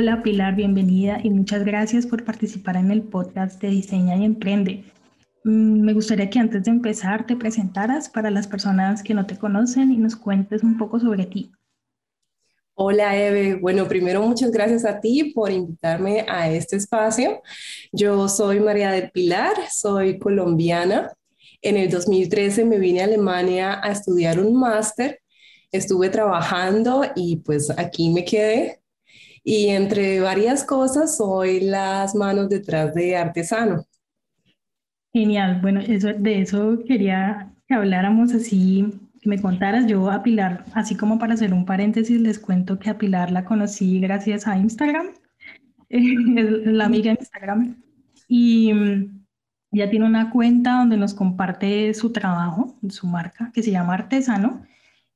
Hola Pilar, bienvenida y muchas gracias por participar en el podcast de Diseña y Emprende. Mm, me gustaría que antes de empezar te presentaras para las personas que no te conocen y nos cuentes un poco sobre ti. Hola Eve, bueno, primero muchas gracias a ti por invitarme a este espacio. Yo soy María del Pilar, soy colombiana. En el 2013 me vine a Alemania a estudiar un máster. Estuve trabajando y pues aquí me quedé. Y entre varias cosas soy las manos detrás de artesano. Genial, bueno, eso, de eso quería que habláramos así que me contaras. Yo a Pilar, así como para hacer un paréntesis, les cuento que a Pilar la conocí gracias a Instagram, la amiga de Instagram, y mm, ella tiene una cuenta donde nos comparte su trabajo, su marca, que se llama Artesano.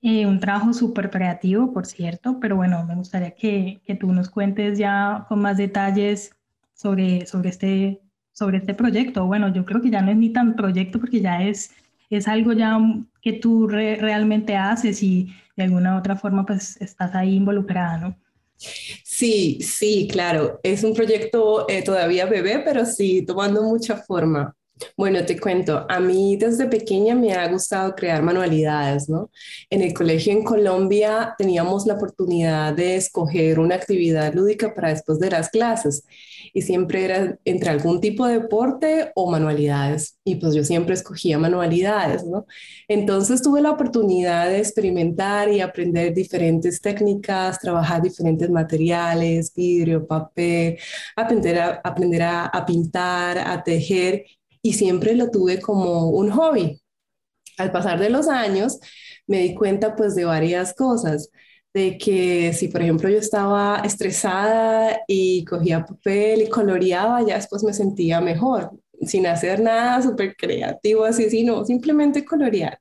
Eh, un trabajo súper creativo, por cierto, pero bueno, me gustaría que, que, tú nos cuentes ya con más detalles sobre, sobre, este, sobre este proyecto. Bueno, yo creo que ya no es ni tan proyecto porque ya es es algo ya que tú realmente haces y de alguna otra forma pues estás ahí involucrada, ¿no? Sí, sí, claro. Es un proyecto eh, todavía bebé, pero sí, tomando mucha forma. Bueno, te cuento, a mí desde pequeña me ha gustado crear manualidades, ¿no? En el colegio en Colombia teníamos la oportunidad de escoger una actividad lúdica para después de las clases y siempre era entre algún tipo de deporte o manualidades y pues yo siempre escogía manualidades, ¿no? Entonces tuve la oportunidad de experimentar y aprender diferentes técnicas, trabajar diferentes materiales, vidrio, papel, aprender a, aprender a, a pintar, a tejer y siempre lo tuve como un hobby. Al pasar de los años me di cuenta pues de varias cosas, de que si por ejemplo yo estaba estresada y cogía papel y coloreaba, ya después me sentía mejor, sin hacer nada súper creativo así, sino simplemente colorear.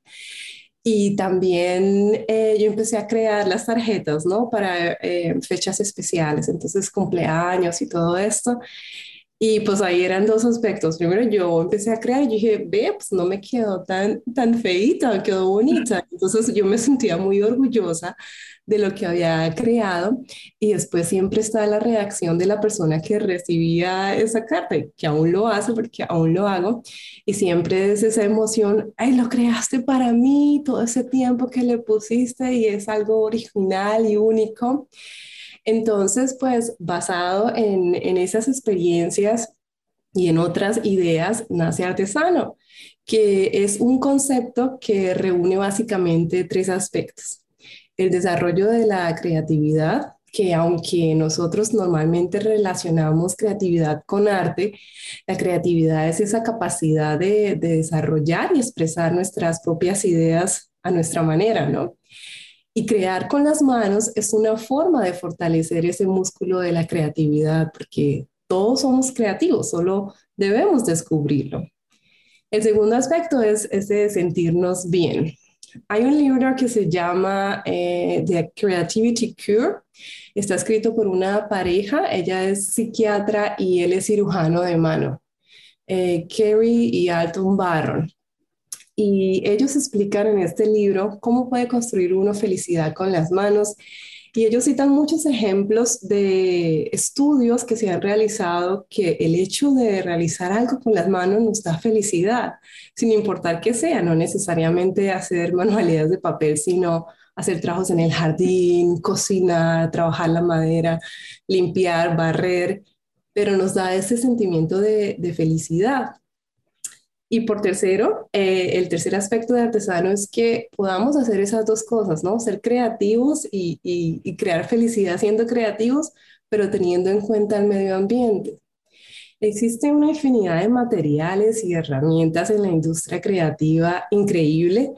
Y también eh, yo empecé a crear las tarjetas, ¿no? Para eh, fechas especiales, entonces cumpleaños y todo esto. Y pues ahí eran dos aspectos. Primero yo empecé a crear y dije, ve, pues no me quedó tan, tan feita, quedó bonita. Entonces yo me sentía muy orgullosa de lo que había creado y después siempre está la reacción de la persona que recibía esa carta, que aún lo hace porque aún lo hago y siempre es esa emoción, ay, lo creaste para mí, todo ese tiempo que le pusiste y es algo original y único. Entonces, pues basado en, esas experiencias y en otras ideas, nace Artesano, que es un concepto que reúne básicamente tres aspectos. El desarrollo de la creatividad, que aunque nosotros normalmente relacionamos creatividad con arte, la creatividad es esa capacidad de, de desarrollar y expresar nuestras propias ideas a nuestra manera, ¿no? Y crear con las manos es una forma de fortalecer ese músculo de la creatividad, porque todos somos creativos, solo debemos descubrirlo. El segundo aspecto es ese de sentirnos bien. Hay un libro que se llama eh, The Creativity Cure. Está escrito por una pareja. Ella es psiquiatra y él es cirujano de mano. Eh, Kerry y Alton Barron. Y ellos explican en este libro cómo puede construir uno felicidad con las manos. Y ellos citan muchos ejemplos de estudios que se han realizado que el hecho de realizar algo con las manos nos da felicidad, sin importar que sea, no necesariamente hacer manualidades de papel, sino hacer trabajos en el jardín, cocinar, trabajar la madera, limpiar, barrer, pero nos da ese sentimiento de, de felicidad. Y por tercero, eh, el tercer aspecto de artesano es que podamos hacer esas dos cosas, ¿no? Ser creativos y, y, crear felicidad siendo creativos, pero teniendo en cuenta el medio ambiente. Existe una infinidad de materiales y herramientas en la industria creativa increíble,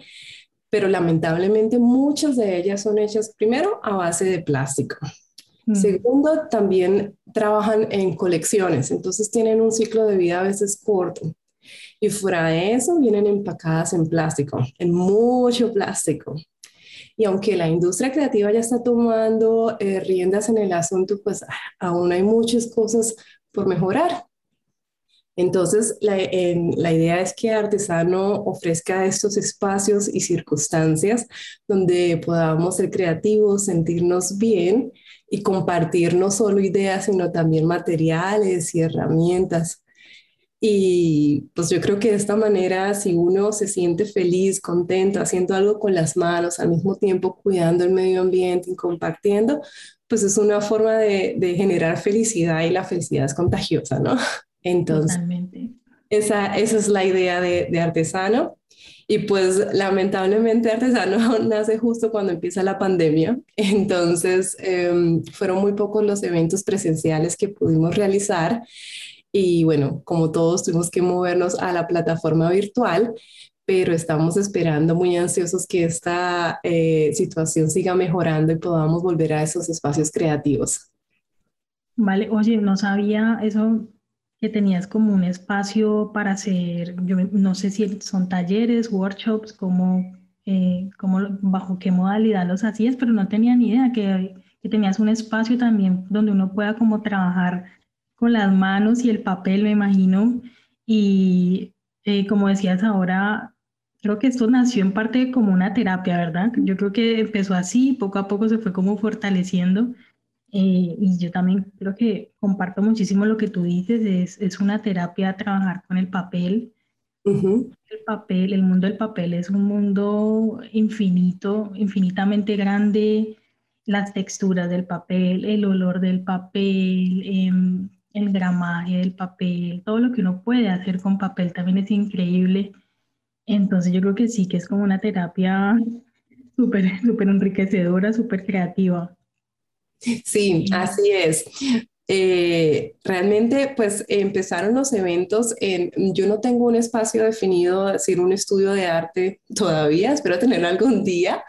pero lamentablemente muchas de ellas son hechas primero a base de plástico. Mm. Segundo, también trabajan en colecciones, entonces tienen un ciclo de vida a veces corto. Y fuera de eso, vienen empacadas en plástico, en mucho plástico. Y aunque la industria creativa ya está tomando eh, riendas en el asunto, pues ah, aún hay muchas cosas por mejorar. Entonces, la, la, idea es que Artesano ofrezca estos espacios y circunstancias donde podamos ser creativos, sentirnos bien y compartir no solo ideas, sino también materiales y herramientas. Y pues yo creo que de esta manera, si uno se siente feliz, contento, haciendo algo con las manos, al mismo tiempo cuidando el medio ambiente y compartiendo, pues es una forma de, de generar felicidad y la felicidad es contagiosa, ¿no? Entonces, esa, esa es la idea de, de artesano. Y pues lamentablemente Artesano nace justo cuando empieza la pandemia, entonces em, fueron muy pocos los eventos presenciales que pudimos realizar y bueno, como todos tuvimos que movernos a la plataforma virtual, pero estamos esperando muy ansiosos que esta eh, situación siga mejorando y podamos volver a esos espacios creativos. Vale, oye, no sabía eso que tenías como un espacio para hacer, yo no sé si son talleres, workshops, como, eh, bajo qué modalidad los hacías, pero no tenía ni idea que, que, tenías un espacio también donde uno pueda como trabajar con las manos y el papel, me imagino. Y eh, como decías ahora, creo que esto nació en parte como una terapia, ¿verdad? Yo creo que empezó así, poco a poco se fue como fortaleciendo eh, y yo también creo que comparto muchísimo lo que tú dices, es, es una terapia trabajar con el papel. El papel, el mundo del papel es un mundo infinito, infinitamente grande, las texturas del papel, el olor del papel, em, el gramaje del papel, todo lo que uno puede hacer con papel también es increíble. Entonces yo creo que sí, que es como una terapia súper, súper enriquecedora, súper creativa. Sí, así es. Eh, realmente, pues empezaron los eventos. En, yo no tengo un espacio definido, decir un estudio de arte todavía, espero tenerlo algún día,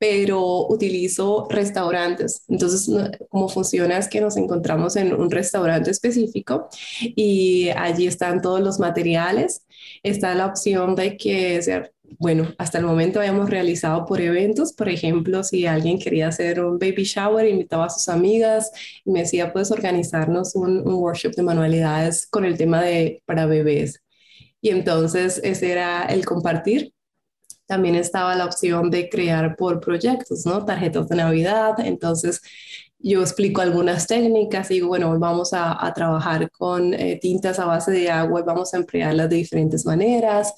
pero utilizo restaurantes. Entonces, cómo funciona es que nos encontramos en un restaurante específico y allí están todos los materiales. Está la opción de que sea bueno, hasta el momento habíamos realizado por eventos, por ejemplo, si alguien quería hacer un baby shower, invitaba a sus amigas y me decía, puedes organizarnos un, workshop de manualidades con el tema de para bebés. Y entonces ese era el compartir. También estaba la opción de crear por proyectos, ¿no? Tarjetas de Navidad. Entonces yo explico algunas técnicas y digo, bueno, vamos a, trabajar con eh, tintas a base de agua y vamos a emplearlas de diferentes maneras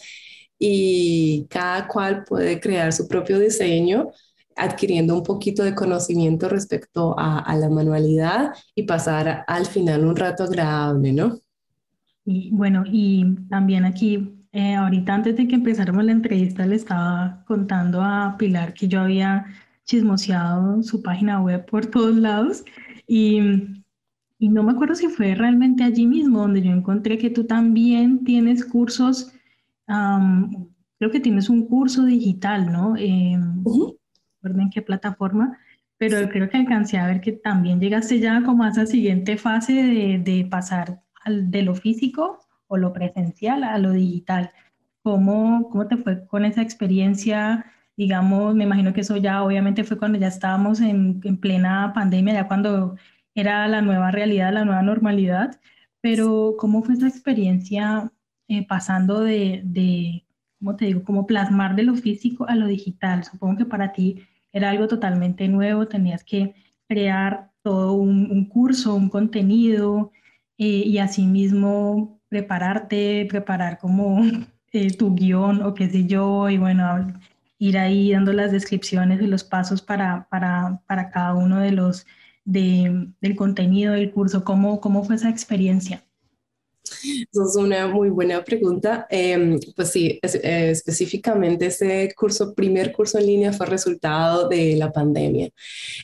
y cada cual puede crear su propio diseño adquiriendo un poquito de conocimiento respecto a, la manualidad y pasar al final un rato agradable, ¿no? Y bueno, y también aquí, eh, ahorita antes de que empezáramos la entrevista, le estaba contando a Pilar que yo había chismoseado su página web por todos lados y, y no me acuerdo si fue realmente allí mismo donde yo encontré que tú también tienes cursos creo que tienes un curso digital, ¿no? Eh, en qué plataforma, pero creo que alcancé a ver que también llegaste ya como a esa siguiente fase de, de pasar al, de lo físico o lo presencial a lo digital. ¿Cómo, ¿Cómo te fue con esa experiencia? Digamos, me imagino que eso ya obviamente fue cuando ya estábamos en, en plena pandemia, ya cuando era la nueva realidad, la nueva normalidad, pero ¿cómo fue esa experiencia eh, pasando de, de, ¿cómo te digo?, como plasmar de lo físico a lo digital. Supongo que para ti era algo totalmente nuevo, tenías que crear todo un, curso, un contenido eh, y asimismo prepararte, preparar como eh, tu guion o qué sé yo, y bueno, ir ahí dando las descripciones y los pasos para, para, para cada uno de los de, del contenido del curso. ¿Cómo, ¿Cómo fue esa experiencia? Eso es una muy buena pregunta. Em, pues sí, eh, específicamente ese curso, primer curso en línea fue resultado de la pandemia.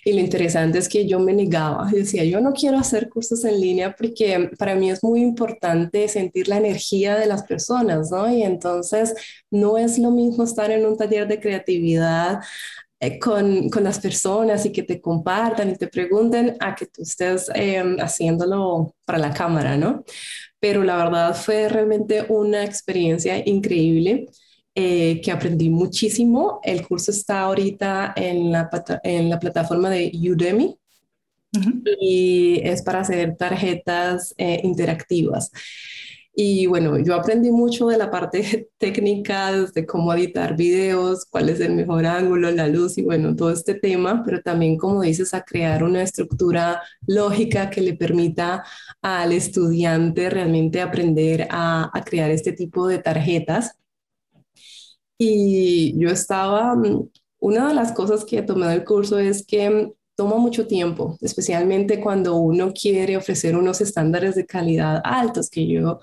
Y lo interesante es que yo me negaba, decía, yo no quiero hacer cursos en línea porque para mí es muy importante sentir la energía de las personas, ¿no? Y entonces no es lo mismo estar en un taller de creatividad eh, con, con, las personas y que te compartan y te pregunten a que tú estés em, haciéndolo para la cámara, ¿no? Pero la verdad fue realmente una experiencia increíble. Eh, que aprendí muchísimo. El curso está ahorita en la, en la plataforma de Udemy y es para hacer tarjetas eh, interactivas. Y bueno, yo aprendí mucho de la parte técnica, de cómo editar videos, cuál es el mejor ángulo, la luz y bueno, todo este tema, pero también, como dices, a crear una estructura lógica que le permita al estudiante realmente aprender a, a crear este tipo de tarjetas. Y yo estaba, mm, una de las cosas que tomé del curso es que toma mucho tiempo, especialmente cuando uno quiere ofrecer unos estándares de calidad altos, que yo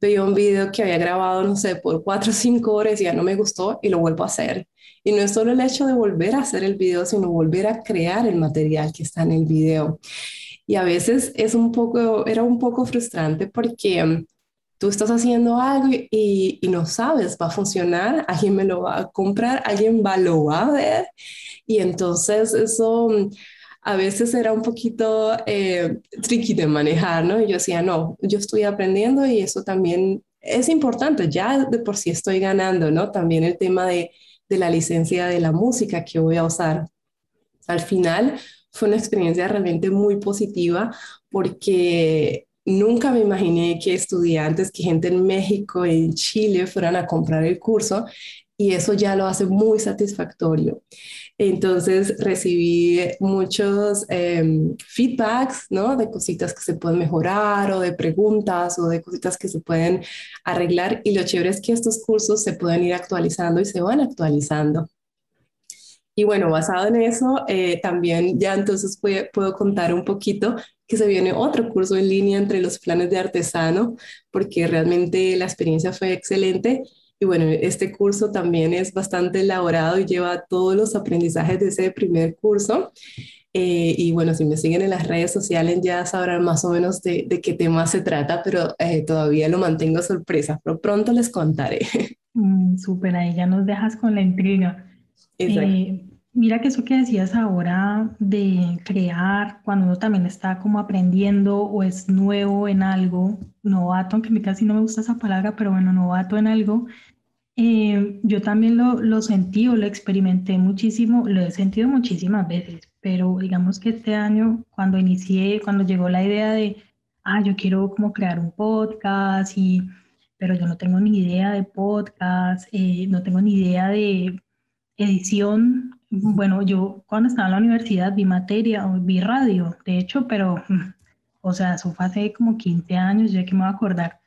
veía un video que había grabado, no sé, por cuatro o cinco horas y ya no me gustó y lo vuelvo a hacer. Y no es solo el hecho de volver a hacer el video, sino volver a crear el material que está en el video. Y a veces es un poco, era un poco frustrante porque mm, tú estás haciendo algo y, y, no sabes, va a funcionar, alguien me lo va a comprar, alguien va, lo va a ver y entonces eso mm, a veces era un poquito eh, tricky de manejar, ¿no? Y yo decía, no, yo estoy aprendiendo y eso también es importante, ya de por sí estoy ganando, ¿no? También el tema de, de la licencia de la música que voy a usar. Al final fue una experiencia realmente muy positiva porque nunca me imaginé que estudiantes, que gente en México, en Chile fueran a comprar el curso y eso ya lo hace muy satisfactorio. Entonces recibí muchos em, feedbacks, ¿no? De cositas que se pueden mejorar o de preguntas o de cositas que se pueden arreglar. Y lo chévere es que estos cursos se pueden ir actualizando y se van actualizando. Y bueno, basado en eso, eh, también ya entonces puedo contar un poquito que se viene otro curso en línea entre los planes de artesano, porque realmente la experiencia fue excelente y bueno, este curso también es bastante elaborado y lleva todos los aprendizajes de ese primer curso. Eh, y bueno, si me siguen en las redes sociales ya sabrán más o menos de, de qué tema se trata, pero eh, todavía lo mantengo sorpresa, pero pronto les contaré. Mm, súper, ahí ya nos dejas con la intriga. Eh, mira que eso que decías ahora de crear, cuando uno también está como aprendiendo o es nuevo en algo, novato, aunque a mí casi no me gusta esa palabra, pero bueno, novato en algo, eh, yo también lo, lo sentí o lo experimenté muchísimo, lo he sentido muchísimas veces, pero digamos que este año, cuando inicié, cuando llegó la idea de, ah, yo quiero como crear un podcast, y, pero yo no tengo ni idea de podcast, eh, no tengo ni idea de edición. Bueno, yo cuando estaba en la universidad vi materia, vi radio, de hecho, pero, o sea, eso fue hace como 15 años, ya que me voy a acordar.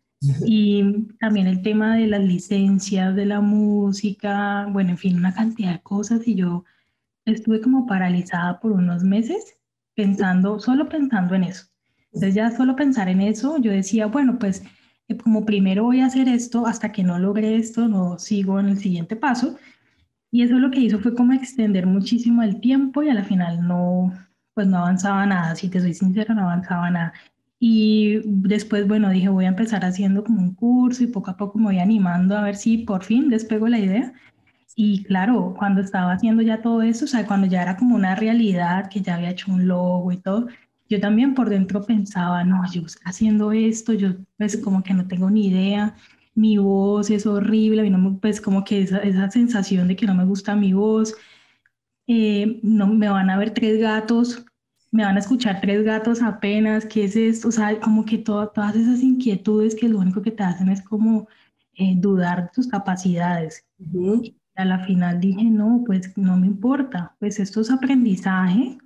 Y también el tema de las licencias de la música, bueno, en fin, una cantidad de cosas y yo estuve como paralizada por unos meses pensando, solo pensando en eso. Entonces ya solo pensar en eso, yo decía, bueno, pues eh, como primero voy a hacer esto, hasta que no logre esto, no sigo en el siguiente paso. Y eso lo que hizo fue como extender muchísimo el tiempo y a la final no, pues no avanzaba nada, si te soy sincera, no avanzaba nada. Y después, bueno, dije, voy a empezar haciendo como un curso y poco a poco me voy animando a ver si por fin despego la idea. Y claro, cuando estaba haciendo ya todo eso, o sea, cuando ya era como una realidad, que ya había hecho un logo y todo, yo también por dentro pensaba, no, yo haciendo esto, yo pues como que no tengo ni idea, mi voz es horrible, no, pues como que esa, esa sensación de que no me gusta mi voz, eh, no me van a ver tres gatos me van a escuchar tres gatos apenas, ¿qué es esto? O sea, como que todas esas inquietudes que lo único que te hacen es como eh, dudar de tus capacidades. Y a la final dije, no, pues no me importa, pues esto es aprendizaje,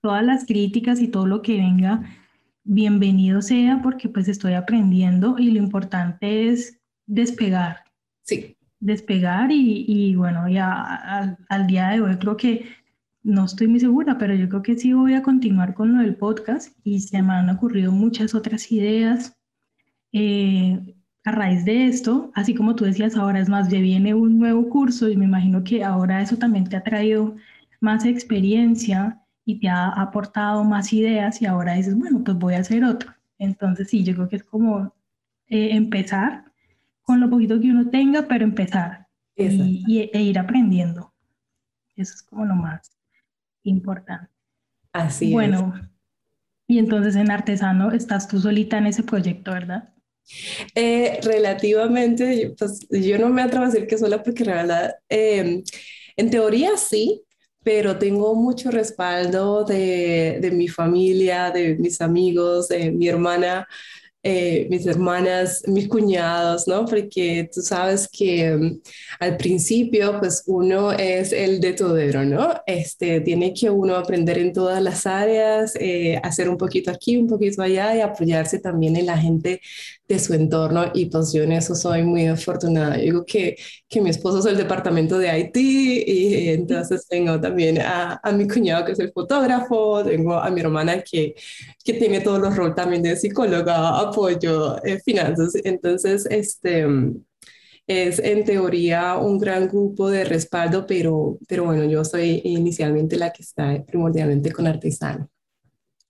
todas las críticas y todo lo que venga, bienvenido sea porque pues estoy aprendiendo y lo importante es despegar. Sí. Despegar y, y bueno, ya al día de hoy creo que no estoy muy segura, pero yo creo que sí voy a continuar con lo del podcast y se me han ocurrido muchas otras ideas eh, a raíz de esto, así como tú decías ahora, es más, ya viene un nuevo curso y me imagino que ahora eso también te ha traído más experiencia y te ha aportado más ideas y ahora dices, bueno, pues voy a hacer otro. Entonces sí, yo creo que es como eh, empezar con lo poquito que uno tenga, pero empezar y, e ir aprendiendo. Eso es como lo más importante. Así bueno, y entonces en Artesano estás tú solita en ese proyecto, ¿verdad? Eh, relativamente, pues yo no me atrevo a decir que sola porque en realidad, em, en teoría sí, pero tengo mucho respaldo de, de, mi familia, de mis amigos, de mi hermana. Eh, mis hermanas, mis cuñados, ¿no? Porque tú sabes que mm, al principio, pues uno es el de todero, ¿no? Este, tiene que uno aprender en todas las áreas, eh, hacer un poquito aquí, un poquito allá y apoyarse también en la gente de su entorno y pues yo en eso soy muy afortunada. Yo digo que, que mi esposo es el departamento de Haití y entonces tengo también a, a, mi cuñado que es el fotógrafo, tengo a mi hermana que, que tiene todos los roles también de psicóloga, apoyo, eh, finanzas. Entonces, este es en teoría un gran grupo de respaldo, pero, pero bueno, yo soy inicialmente la que está primordialmente con artesano.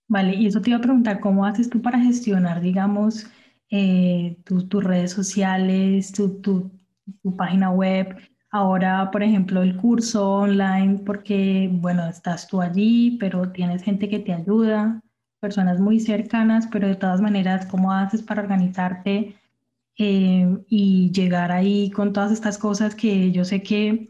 Vale, y eso te iba a preguntar, ¿cómo haces tú para gestionar, digamos, eh, tus redes sociales, tu, tu, tu, página web. Ahora, por ejemplo, el curso online, porque, bueno, estás tú allí, pero tienes gente que te ayuda, personas muy cercanas, pero de todas maneras, ¿cómo haces para organizarte eh, y llegar ahí con todas estas cosas que yo sé que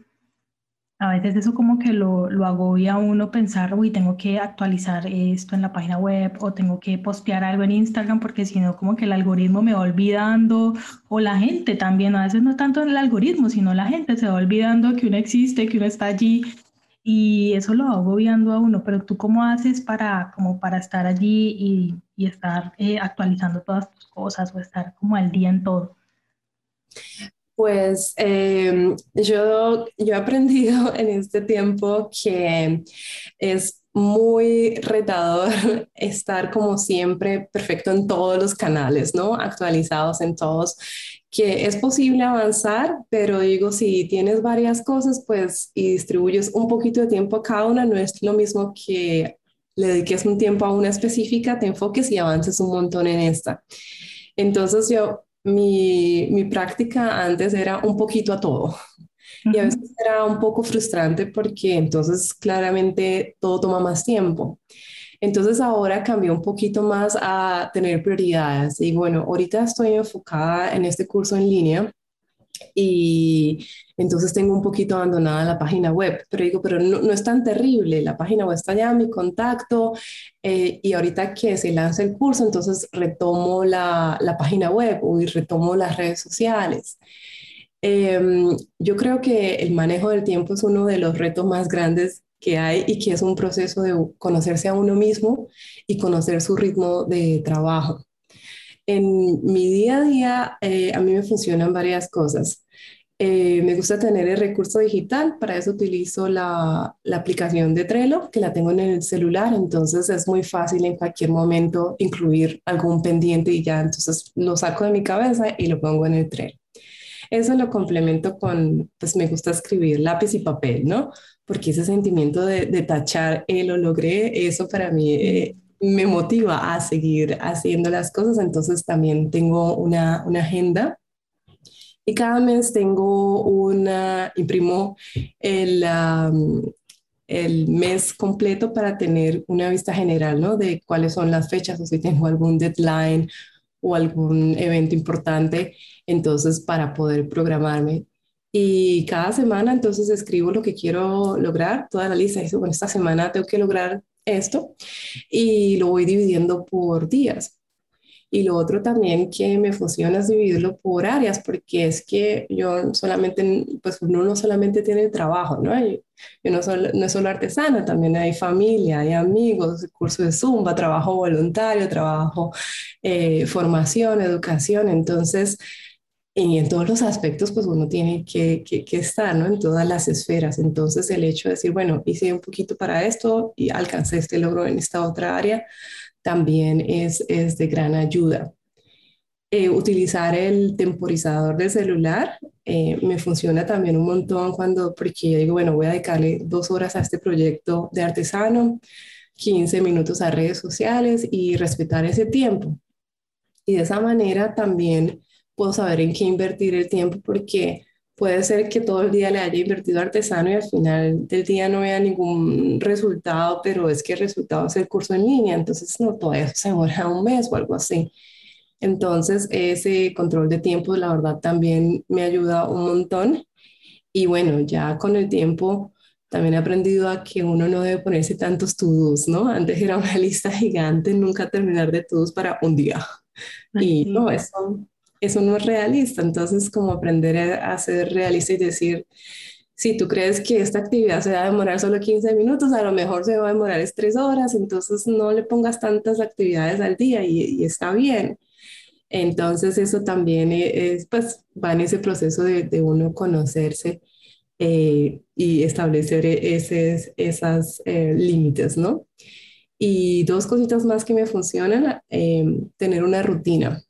a veces eso como que lo, lo agobia a uno pensar, uy, tengo que actualizar esto en la página web o tengo que postear algo en Instagram porque si no como que el algoritmo me va olvidando o la gente también, a veces no tanto el algoritmo, sino la gente se va olvidando que uno existe, que uno está allí y eso lo va agobiando a uno, pero tú cómo haces para, como para estar allí y, y estar eh, actualizando todas tus cosas o estar como al día en todo. Pues em, yo, yo he aprendido en este tiempo que es muy retador estar como siempre perfecto en todos los canales, ¿no? Actualizados en todos, que es posible avanzar, pero digo, si tienes varias cosas, pues y distribuyes un poquito de tiempo a cada una, no es lo mismo que le dediques un tiempo a una específica, te enfoques y avances un montón en esta. Entonces yo mi, mi práctica antes era un poquito a todo. Y a veces era un poco frustrante porque entonces claramente todo toma más tiempo. Entonces ahora cambié un poquito más a tener prioridades. Y bueno, ahorita estoy enfocada en este curso en línea y entonces tengo un poquito abandonada la página web, pero digo, pero no, es tan terrible, la página web está ya, mi contacto, eh, y ahorita que se lanza el curso, entonces retomo la, la página web y retomo las redes sociales. Em, yo creo que el manejo del tiempo es uno de los retos más grandes que hay y que es un proceso de conocerse a uno mismo y conocer su ritmo de trabajo en mi día a día eh, a mí me funcionan varias cosas. Eh, me gusta tener el recurso digital, para eso utilizo la, aplicación de Trello, que la tengo en el celular, entonces es muy fácil en cualquier momento incluir algún pendiente y ya, entonces lo saco de mi cabeza y lo pongo en el Trello. Eso lo complemento con, pues me gusta escribir lápiz y papel, ¿no? Porque ese sentimiento de, de tachar, eh, lo logré, eso para mí eh, me motiva a seguir haciendo las cosas. Entonces también tengo una, una agenda y cada mes tengo una, imprimo el, el mes completo para tener una vista general, ¿no? De cuáles son las fechas o si tengo algún deadline o algún evento importante, entonces para poder programarme. Y cada semana entonces escribo lo que quiero lograr, toda la lista. Dice, bueno, esta semana tengo que lograr esto y lo voy dividiendo por días. Y lo otro también que me funciona es dividirlo por áreas, porque es que yo solamente, pues uno no solamente tiene trabajo, ¿no? Yo, no, soy, no es solo artesana, también hay familia, hay amigos, curso de Zumba, trabajo voluntario, trabajo, eh, formación, educación. Entonces, y en todos los aspectos, pues uno tiene que, que, estar, ¿no? En todas las esferas. Entonces, el hecho de decir, bueno, hice un poquito para esto y alcancé este logro en esta otra área, también es, es de gran ayuda. Eh, utilizar el temporizador del celular eh, me funciona también un montón cuando, porque yo digo, bueno, voy a dedicarle dos horas a este proyecto de artesano, 15 minutos a redes sociales y respetar ese tiempo. Y de esa manera también puedo saber en qué invertir el tiempo porque puede ser que todo el día le haya invertido artesano y al final del día no vea ningún resultado, pero es que el resultado es el curso en línea, entonces no, todo eso se demora un mes o algo así. Entonces, ese control de tiempo, la verdad, también me ayuda un montón. Y bueno, ya con el tiempo también he aprendido a que uno no debe ponerse tantos to ¿no? Antes era una lista gigante, nunca terminar de todos para un día y no, eso, eso no es realista. Entonces, como aprender a ser realista y decir, si tú crees que esta actividad se va a demorar solo 15 minutos, a lo mejor se va a demorar es 3 horas, entonces no le pongas tantas actividades al día y, está bien. Entonces eso también e, es, pues va en ese proceso de, uno conocerse eh, y establecer e, esos esas, eh, límites, ¿no? Y dos cositas más que me funcionan, eh, tener una rutina.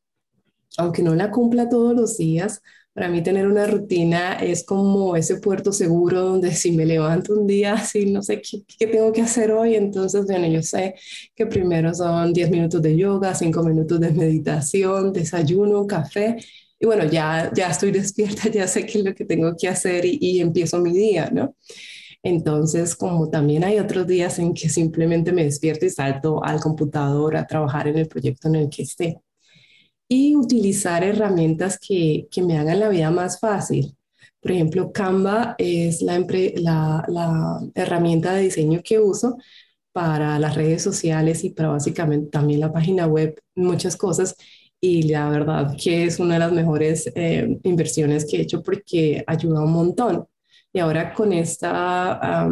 Aunque no la cumpla todos los días, para mí tener una rutina es como ese puerto seguro donde si me levanto un día así, no sé qué, tengo que hacer hoy, entonces, bueno, yo sé que primero son 10 minutos de yoga, 5 minutos de meditación, desayuno, café, y bueno, ya, ya estoy despierta, ya sé qué es lo que tengo que hacer y, y empiezo mi día, ¿no? Entonces, como también hay otros días en que simplemente me despierto y salto al computador a trabajar en el proyecto en el que esté y utilizar herramientas que, que me hagan la vida más fácil. Por ejemplo, Canva es la, la, la, herramienta de diseño que uso para las redes sociales y para básicamente también la página web, muchas cosas. Y la verdad que es una de las mejores eh, inversiones que he hecho porque ayuda un montón. Y ahora con esta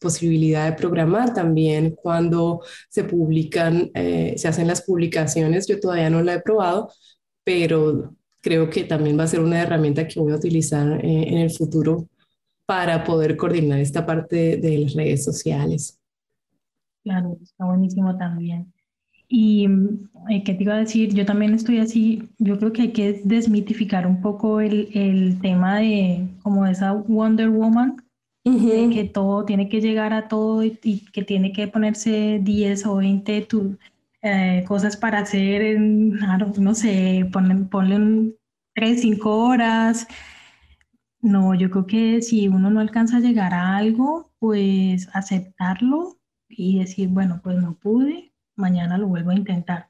posibilidad de programar también cuando se publican, eh, se hacen las publicaciones, yo todavía no la he probado, pero creo que también va a ser una herramienta que voy a utilizar eh, en el futuro para poder coordinar esta parte de las redes sociales. Claro, está buenísimo también. Y eh, qué te iba a decir, yo también estoy así, yo creo que hay que desmitificar un poco el, el tema de como esa Wonder Woman, que todo tiene que llegar a todo y, que tiene que ponerse 10 o 20 tu, eh, cosas para hacer, en, no sé, ponle, ponle 3, 5 horas. No, yo creo que si uno no alcanza a llegar a algo, pues aceptarlo y decir, bueno, pues no pude, mañana lo vuelvo a intentar.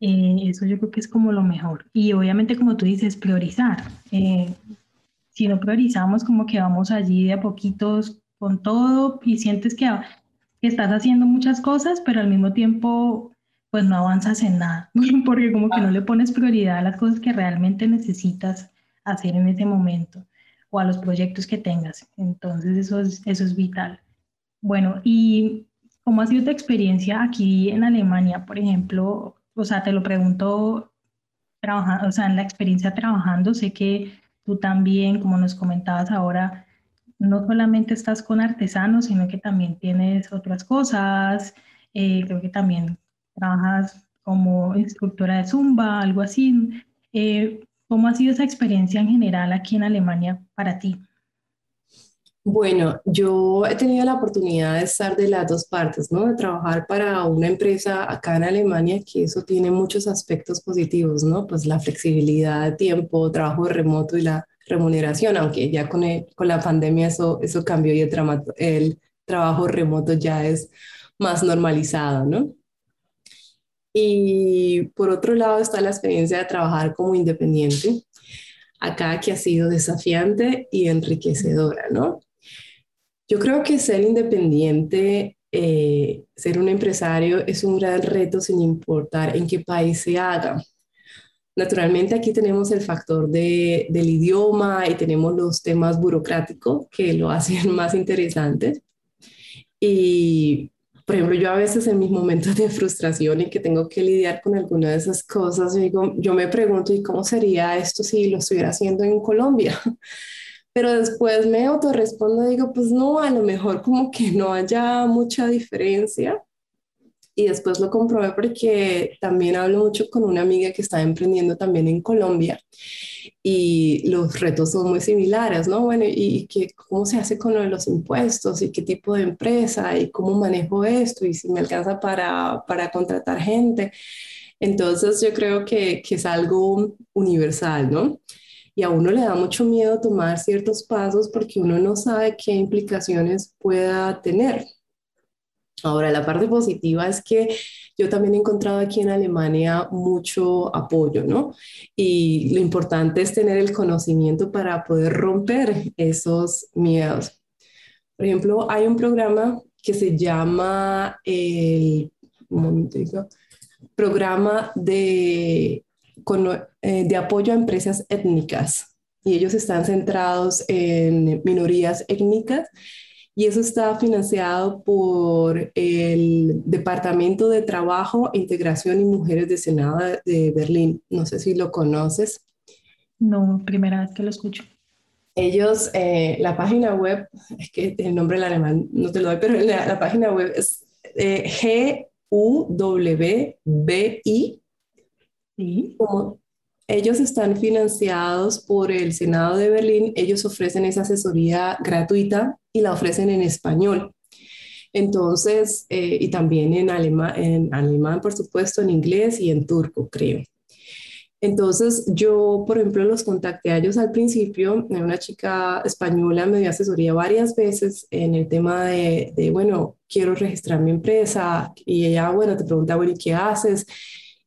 Eh, eso yo creo que es como lo mejor. Y obviamente, como tú dices, priorizar. Eh, si no priorizamos, como que vamos allí de a poquitos con todo y sientes que, que, estás haciendo muchas cosas, pero al mismo tiempo, pues no avanzas en nada, porque como que no le pones prioridad a las cosas que realmente necesitas hacer en ese momento o a los proyectos que tengas. Entonces, eso es, eso es vital. Bueno, y ¿Cómo ha sido tu experiencia aquí en Alemania, por ejemplo? O sea, te lo pregunto, trabajando, o sea, en la experiencia trabajando, sé que tú también, como nos comentabas ahora, no solamente estás con artesanos, sino que también tienes otras cosas. Eh, creo que también trabajas como instructora de Zumba, algo así. Eh, ¿Cómo ha sido esa experiencia en general aquí en Alemania para ti? Bueno, yo he tenido la oportunidad de estar de las dos partes, ¿no? De trabajar para una empresa acá en Alemania, que eso tiene muchos aspectos positivos, ¿no? Pues la flexibilidad de tiempo, trabajo remoto y la remuneración, aunque ya con, con la pandemia eso, eso cambió y el, el trabajo remoto ya es más normalizado, ¿no? Y por otro lado está la experiencia de trabajar como independiente, acá que ha sido desafiante y enriquecedora, ¿no? Yo creo que ser independiente, eh, ser un empresario es un gran reto sin importar en qué país se haga. Naturalmente aquí tenemos el factor de, del idioma y tenemos los temas burocráticos que lo hacen más interesantes. Y, por ejemplo, yo a veces en mis momentos de frustración y que tengo que lidiar con alguna de esas cosas, yo, digo, yo me pregunto, ¿y cómo sería esto si lo estuviera haciendo en Colombia? pero después me autorrespondo, digo, pues no, a lo mejor como que no haya mucha diferencia. Y después lo comprobé porque también hablo mucho con una amiga que está emprendiendo también en Colombia y los retos son muy similares, ¿no? Bueno, y, que, cómo se hace con los impuestos y qué tipo de empresa y cómo manejo esto y si me alcanza para, para contratar gente. Entonces yo creo que, que es algo universal, ¿no? Y a uno le da mucho miedo tomar ciertos pasos porque uno no sabe qué implicaciones pueda tener. Ahora, la parte positiva es que yo también he encontrado aquí en Alemania mucho apoyo, ¿no? Y lo importante es tener el conocimiento para poder romper esos miedos. Por ejemplo, hay un programa que se llama el, un programa de, eh, de apoyo a empresas étnicas y ellos están centrados en minorías étnicas y eso está financiado por el Departamento de Trabajo, Integración y Mujeres de Senado de Berlín. No sé si lo conoces. No, primera vez que lo escucho. Ellos, eh, la página web, es que el nombre en alemán no te lo doy, pero la, página web es eh, G-U-W-B-I. Sí. Como ellos están financiados por el Senado de Berlín, ellos ofrecen esa asesoría gratuita y la ofrecen en español. Entonces, eh, y también en, en alemán, por supuesto, en inglés y en turco, creo. Entonces, yo, por ejemplo, los contacté a ellos al principio. Una chica española me dio asesoría varias veces en el tema de, de bueno, quiero registrar mi empresa. Y ella, bueno, te pregunta, bueno, ¿y qué haces?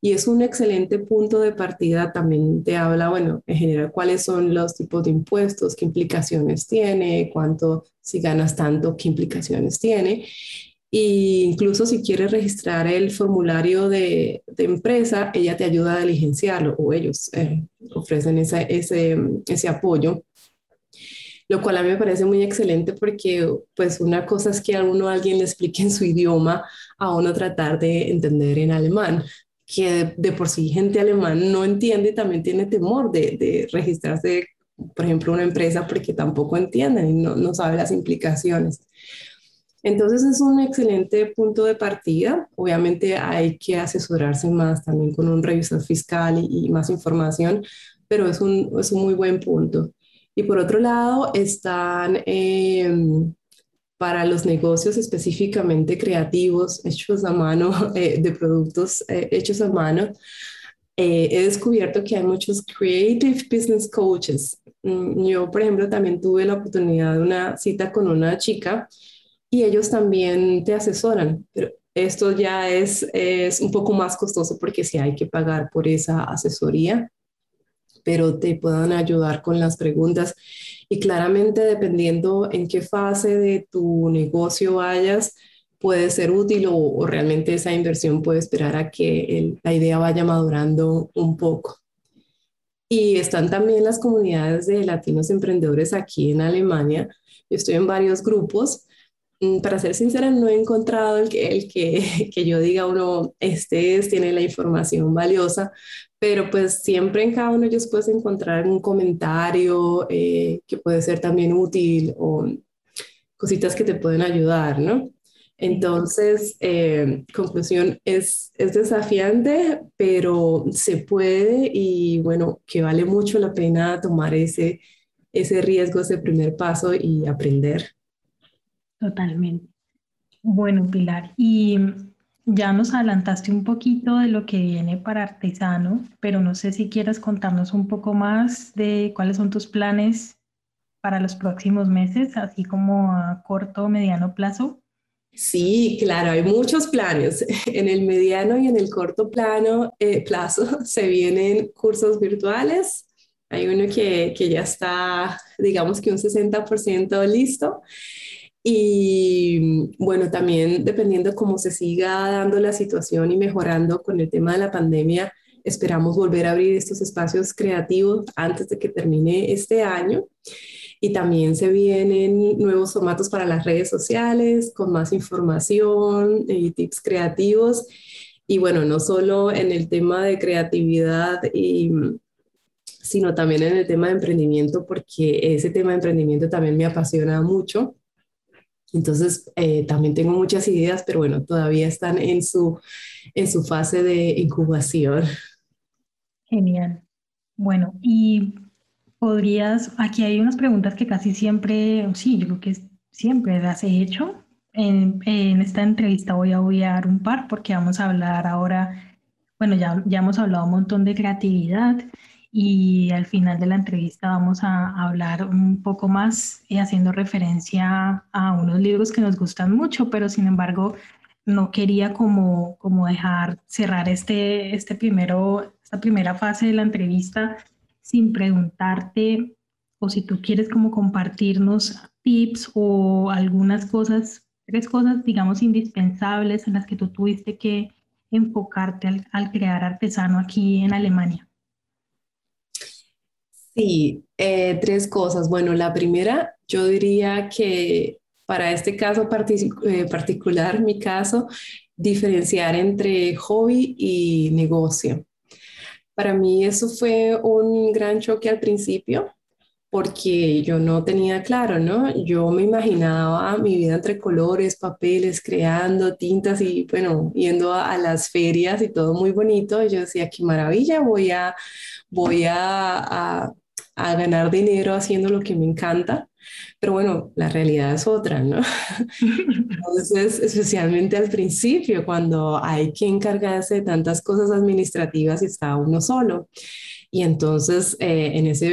Y es un excelente punto de partida. También te habla, bueno, en general, cuáles son los tipos de impuestos, qué implicaciones tiene, cuánto, si ganas tanto, qué implicaciones tiene. E incluso si quieres registrar el formulario de, de, empresa, ella te ayuda a diligenciarlo o ellos eh, ofrecen ese, ese apoyo lo cual a mí me parece muy excelente porque pues una cosa es que a uno alguien le explique en su idioma, a uno tratar de entender en alemán que de, por sí gente alemán no entiende y también tiene temor de, de registrarse, por ejemplo, una empresa porque tampoco entienden y no, no sabe las implicaciones. Entonces es un excelente punto de partida. Obviamente hay que asesorarse más también con un revisor fiscal y, más información, pero es un, es un, muy buen punto. Y por otro lado están eh, para los negocios específicamente creativos, hechos a mano, eh, de productos eh, hechos a mano, eh, he descubierto que hay muchos creative business coaches. Mm, yo, por ejemplo, también tuve la oportunidad de una cita con una chica y ellos también te asesoran, pero esto ya es, es un poco más costoso porque sí hay que pagar por esa asesoría, pero te puedan ayudar con las preguntas y claramente dependiendo en qué fase de tu negocio vayas, puede ser útil o, realmente esa inversión puede esperar a que la idea vaya madurando un poco. Y están también las comunidades de latinos emprendedores aquí en Alemania. Yo estoy en varios grupos. Mm, para ser sincera, no he encontrado el que, el que, que yo diga uno, este es, tiene la información valiosa, pero pues siempre en cada uno de ellos puedes encontrar un comentario eh, que puede ser también útil o cositas que te pueden ayudar, ¿no? Entonces, eh, conclusión, es, es desafiante, pero se puede y bueno, que vale mucho la pena tomar ese, ese riesgo, ese primer paso y aprender. Totalmente. Bueno, Pilar, y ya nos adelantaste un poquito de lo que viene para Artesano, pero no sé si quieres contarnos un poco más de cuáles son tus planes para los próximos meses, así como a corto o mediano plazo. Sí, claro, hay muchos planes. En el mediano y en el corto plano, eh, plazo se vienen cursos virtuales. Hay uno que, que ya está, digamos que un 60% listo. Y bueno, también dependiendo cómo se siga dando la situación y mejorando con el tema de la pandemia, esperamos volver a abrir estos espacios creativos antes de que termine este año. Y también se vienen nuevos formatos para las redes sociales con más información y tips creativos. Y bueno, no solo en el tema de creatividad y sino también en el tema de emprendimiento, porque ese tema de emprendimiento también me apasiona mucho. Entonces, eh, también tengo muchas ideas, pero bueno, todavía están en su, en su fase de incubación. Genial. Bueno, y podrías, aquí hay unas preguntas que casi siempre, sí, yo creo que siempre las he hecho. En, en esta entrevista voy a obviar un par porque vamos a hablar ahora, bueno, ya, ya hemos hablado un montón de creatividad y al final de la entrevista vamos a hablar un poco más y haciendo referencia a unos libros que nos gustan mucho, pero sin embargo no quería como, como dejar cerrar este, este primero, esta primera fase de la entrevista sin preguntarte o si tú quieres como compartirnos tips o algunas cosas, tres cosas digamos indispensables en las que tú tuviste que enfocarte al, crear artesano aquí en Alemania? Sí, eh, tres cosas. Bueno, la primera, yo diría que para este caso eh, particular, mi caso, diferenciar entre hobby y negocio. Para mí eso fue un gran choque al principio porque yo no tenía claro, ¿no? Yo me imaginaba mi vida entre colores, papeles, creando tintas y bueno, yendo a, las ferias y todo muy bonito. Y yo decía, qué maravilla, voy a, voy a, a ganar dinero haciendo lo que me encanta. Pero bueno, la realidad es otra, ¿no? Entonces, especialmente al principio, cuando hay que encargarse de tantas cosas administrativas y está uno solo. Y entonces, eh, en esa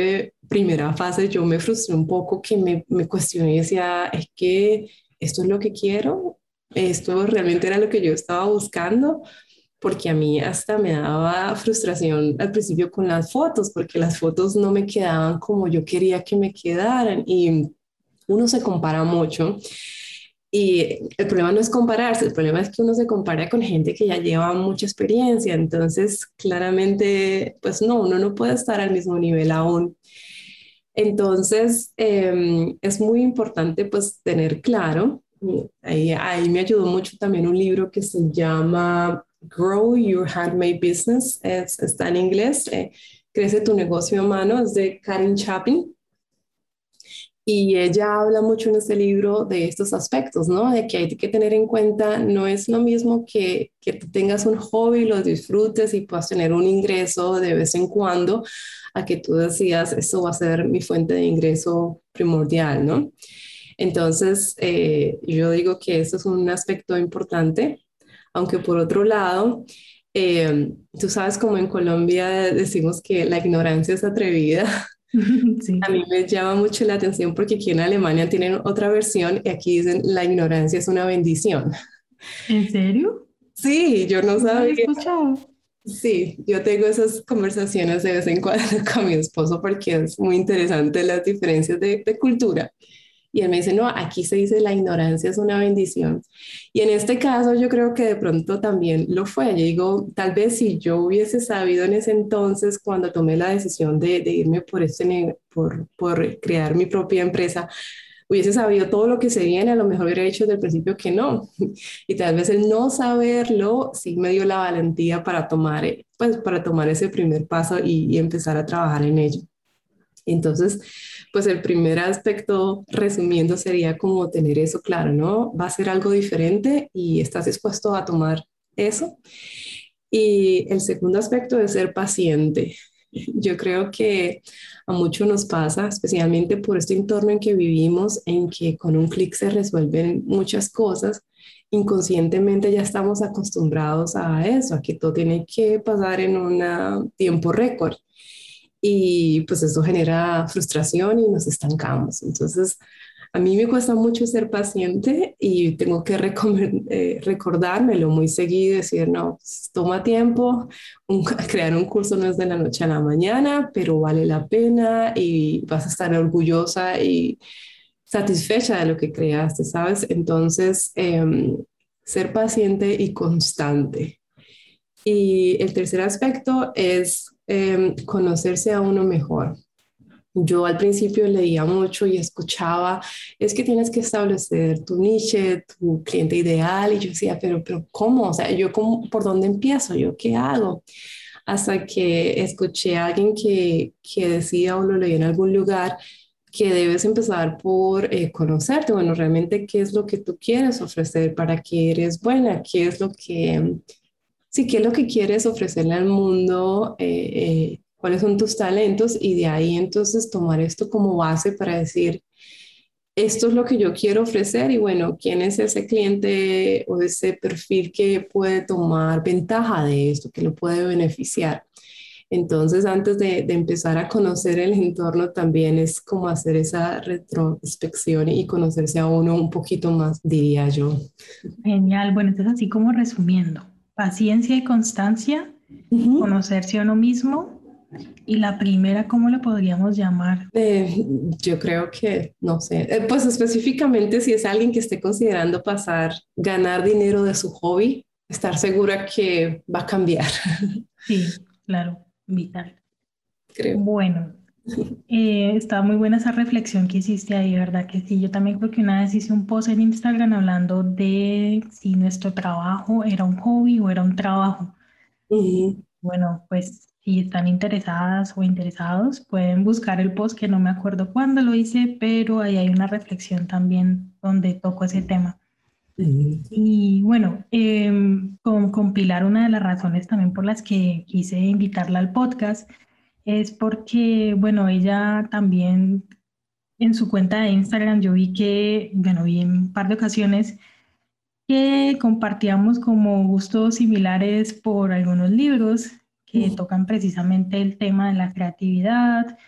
primera fase, yo me frustré un poco, que me, me cuestioné y decía, es que esto es lo que quiero, esto realmente era lo que yo estaba buscando, porque a mí hasta me daba frustración al principio con las fotos, porque las fotos no me quedaban como yo quería que me quedaran y uno se compara mucho. Y el problema no es compararse, el problema es que uno se compara con gente que ya lleva mucha experiencia, entonces claramente, pues no, uno no puede estar al mismo nivel aún. Entonces, em, es muy importante pues tener claro, ahí, ahí me ayudó mucho también un libro que se llama Grow Your Handmade Business, es, está en inglés, eh, Crece tu negocio a mano, es de Karen Chapin. Y ella habla mucho en este libro de estos aspectos, ¿no? De que hay que tener en cuenta, no es lo mismo que, que tengas un hobby, lo disfrutes y puedas tener un ingreso de vez en cuando, a que tú decías, eso va a ser mi fuente de ingreso primordial, ¿no? Entonces, eh, yo digo que eso es un aspecto importante, aunque por otro lado, eh, tú sabes como en Colombia decimos que la ignorancia es atrevida. A mí me llama mucho la atención porque aquí en Alemania tienen otra versión y aquí dicen la ignorancia es una bendición. ¿En serio? Sí, yo no sabía. escuchado. Sí, yo tengo esas conversaciones de vez en cuando con mi esposo porque es muy interesante las diferencias de, de cultura. Y él me dice, no, aquí se dice la ignorancia es una bendición. Y en este caso yo creo que de pronto también lo fue. Yo digo, tal vez si yo hubiese sabido en ese entonces, cuando tomé la decisión de, de irme por, este, por, crear mi propia empresa, hubiese sabido todo lo que se viene, a lo mejor hubiera dicho desde el principio que no. Y tal vez el no saberlo sí me dio la valentía para tomar, pues, para tomar ese primer paso y empezar a trabajar en ello. Entonces, pues el primer aspecto, resumiendo, sería como tener eso claro, ¿no? Va a ser algo diferente y estás dispuesto a tomar eso. Y el segundo aspecto es ser paciente. Yo creo que a muchos nos pasa, especialmente por este entorno en que vivimos, en que con un clic se resuelven muchas cosas. Inconscientemente ya estamos acostumbrados a eso, a que todo tiene que pasar en un tiempo récord y pues eso genera frustración y nos estancamos. Entonces, a mí me cuesta mucho ser paciente y tengo que eh, recordármelo muy seguido, decir, no, pues, toma tiempo, crear un curso no es de la noche a la mañana, pero vale la pena y vas a estar orgullosa y satisfecha de lo que creaste, ¿sabes? Entonces, em, ser paciente y constante. Y el tercer aspecto es Em, conocerse a uno mejor. Yo al principio leía mucho y escuchaba, es que tienes que establecer tu niche, tu cliente ideal, y yo decía, pero, pero ¿cómo? O sea, yo cómo, ¿por dónde empiezo? ¿Yo qué hago? Hasta que escuché a alguien que, que decía o lo leí en algún lugar que debes empezar por eh, conocerte, bueno, realmente qué es lo que tú quieres ofrecer, para qué eres buena, qué es lo que sí, qué es lo que quieres ofrecerle al mundo, eh, eh, cuáles son tus talentos y de ahí entonces tomar esto como base para decir, esto es lo que yo quiero ofrecer y bueno, ¿quién es ese cliente o ese perfil que puede tomar ventaja de esto, que lo puede beneficiar? Entonces, antes de, empezar a conocer el entorno, también es como hacer esa retrospección y conocerse a uno un poquito más, diría yo. Genial. Bueno, entonces así como resumiendo, paciencia y constancia, conocerse a uno mismo. Y la primera, ¿cómo la podríamos llamar? Eh, yo creo que, no sé, eh, pues específicamente si es alguien que esté considerando pasar, ganar dinero de su hobby estar segura que va a cambiar. Sí, claro, vital. Creo. Bueno, eh, está muy buena esa reflexión que hiciste ahí, ¿verdad? Que sí, yo también creo que una vez hice un post en Instagram hablando de si nuestro trabajo era un hobby o era un trabajo. Bueno, pues si están interesadas o interesados, pueden buscar el post que no me acuerdo cuándo lo hice, pero ahí hay una reflexión también donde toco ese tema. Y bueno, em, con, compilar una de las razones también por las que quise invitarla al podcast es porque, bueno, ella también en su cuenta de Instagram yo vi que, bueno, vi en un par de ocasiones que compartíamos como gustos similares por algunos libros que tocan precisamente el tema de la creatividad.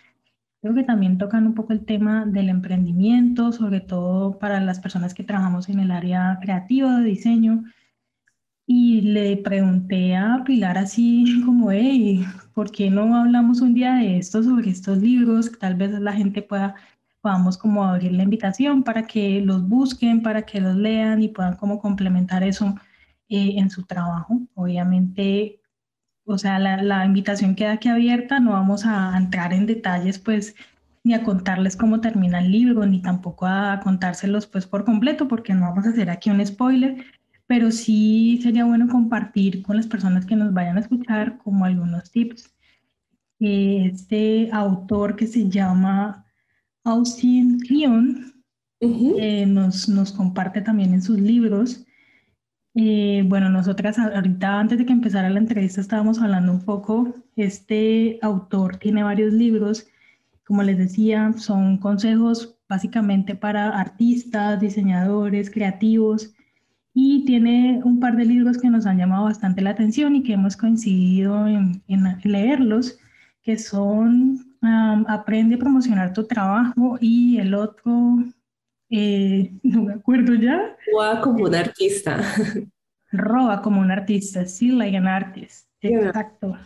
Creo que también tocan un poco el tema del emprendimiento, sobre todo para las personas que trabajamos en el área creativa de diseño. Y le pregunté a Pilar así como, hey, ¿por qué no hablamos un día de esto, sobre estos libros? Tal vez la gente pueda, podamos como abrir la invitación para que los busquen, para que los lean y puedan como complementar eso eh, en su trabajo. Obviamente, o sea, la, la, invitación queda aquí abierta, no vamos a entrar en detalles, pues, ni a contarles cómo termina el libro, ni tampoco a contárselos, pues, por completo, porque no vamos a hacer aquí un spoiler, pero sí sería bueno compartir con las personas que nos vayan a escuchar como algunos tips. Este autor que se llama Austin Kleon eh, nos, nos comparte también en sus libros. Eh, bueno, nosotras ahorita antes de que empezara la entrevista estábamos hablando un poco. Este autor tiene varios libros, como les decía, son consejos básicamente para artistas, diseñadores, creativos y tiene un par de libros que nos han llamado bastante la atención y que hemos coincidido en, leerlos, que son Aprende a promocionar tu trabajo y el otro, eh, no me acuerdo ya. Roba como un artista. Roba como un artista, sí, like an artist. Exacto.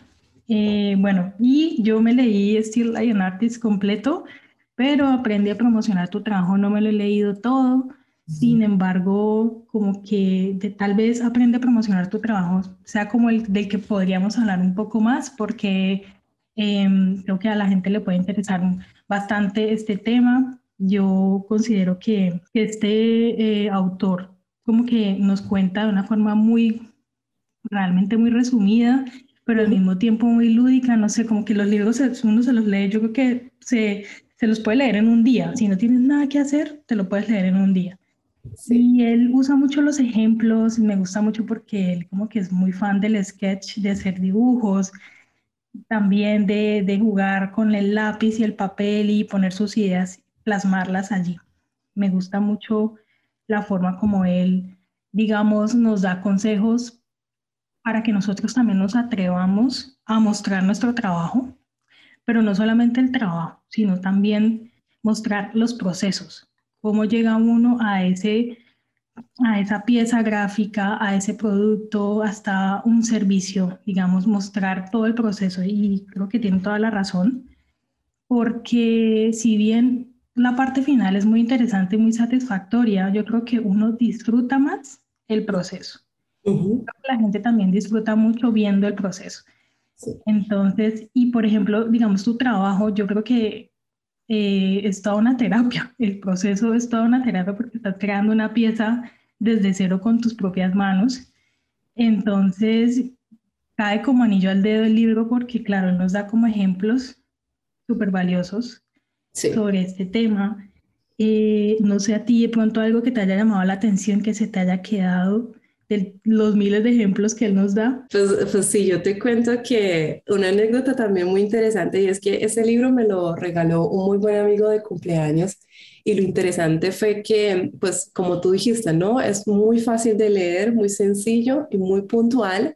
Eh, bueno, y yo me leí Still Like an Artist completo, pero aprendí a promocionar tu trabajo, no me lo he leído todo. Sin embargo, como que de, tal vez aprende a promocionar tu trabajo, sea como el del que podríamos hablar un poco más, porque em, creo que a la gente le puede interesar bastante este tema. Yo considero que este eh, autor como que nos cuenta de una forma muy, realmente muy resumida, pero al mismo tiempo muy lúdica, no sé, como que los libros uno se los lee, yo creo que se, se los puede leer en un día. Si no tienes nada que hacer, te lo puedes leer en un día. Sí, él usa mucho los ejemplos, me gusta mucho porque él como que es muy fan del sketch, de hacer dibujos, también de, de jugar con el lápiz y el papel y poner sus ideas, plasmarlas allí. Me gusta mucho la forma como él, digamos, nos da consejos para que nosotros también nos atrevamos a mostrar nuestro trabajo, pero no solamente el trabajo, sino también mostrar los procesos, cómo llega uno a, ese, a esa pieza gráfica, a ese producto, hasta un servicio, digamos, mostrar todo el proceso. Y creo que tiene toda la razón, porque si bien la parte final es muy interesante y muy satisfactoria, yo creo que uno disfruta más el proceso. La gente también disfruta mucho viendo el proceso. Entonces, y por ejemplo, digamos, tu trabajo, yo creo que eh, es toda una terapia. El proceso es toda una terapia porque estás creando una pieza desde cero con tus propias manos. Entonces, cae como anillo al dedo el libro porque, claro, nos da como ejemplos súper valiosos sobre este tema. Eh, no sé a ti de pronto algo que te haya llamado la atención, que se te haya quedado los miles de ejemplos que él nos da? Pues, pues sí, yo te cuento que una anécdota también muy interesante y es que ese libro me lo regaló un muy buen amigo de cumpleaños y lo interesante fue que, pues como tú dijiste, ¿no? Es muy fácil de leer, muy sencillo y muy puntual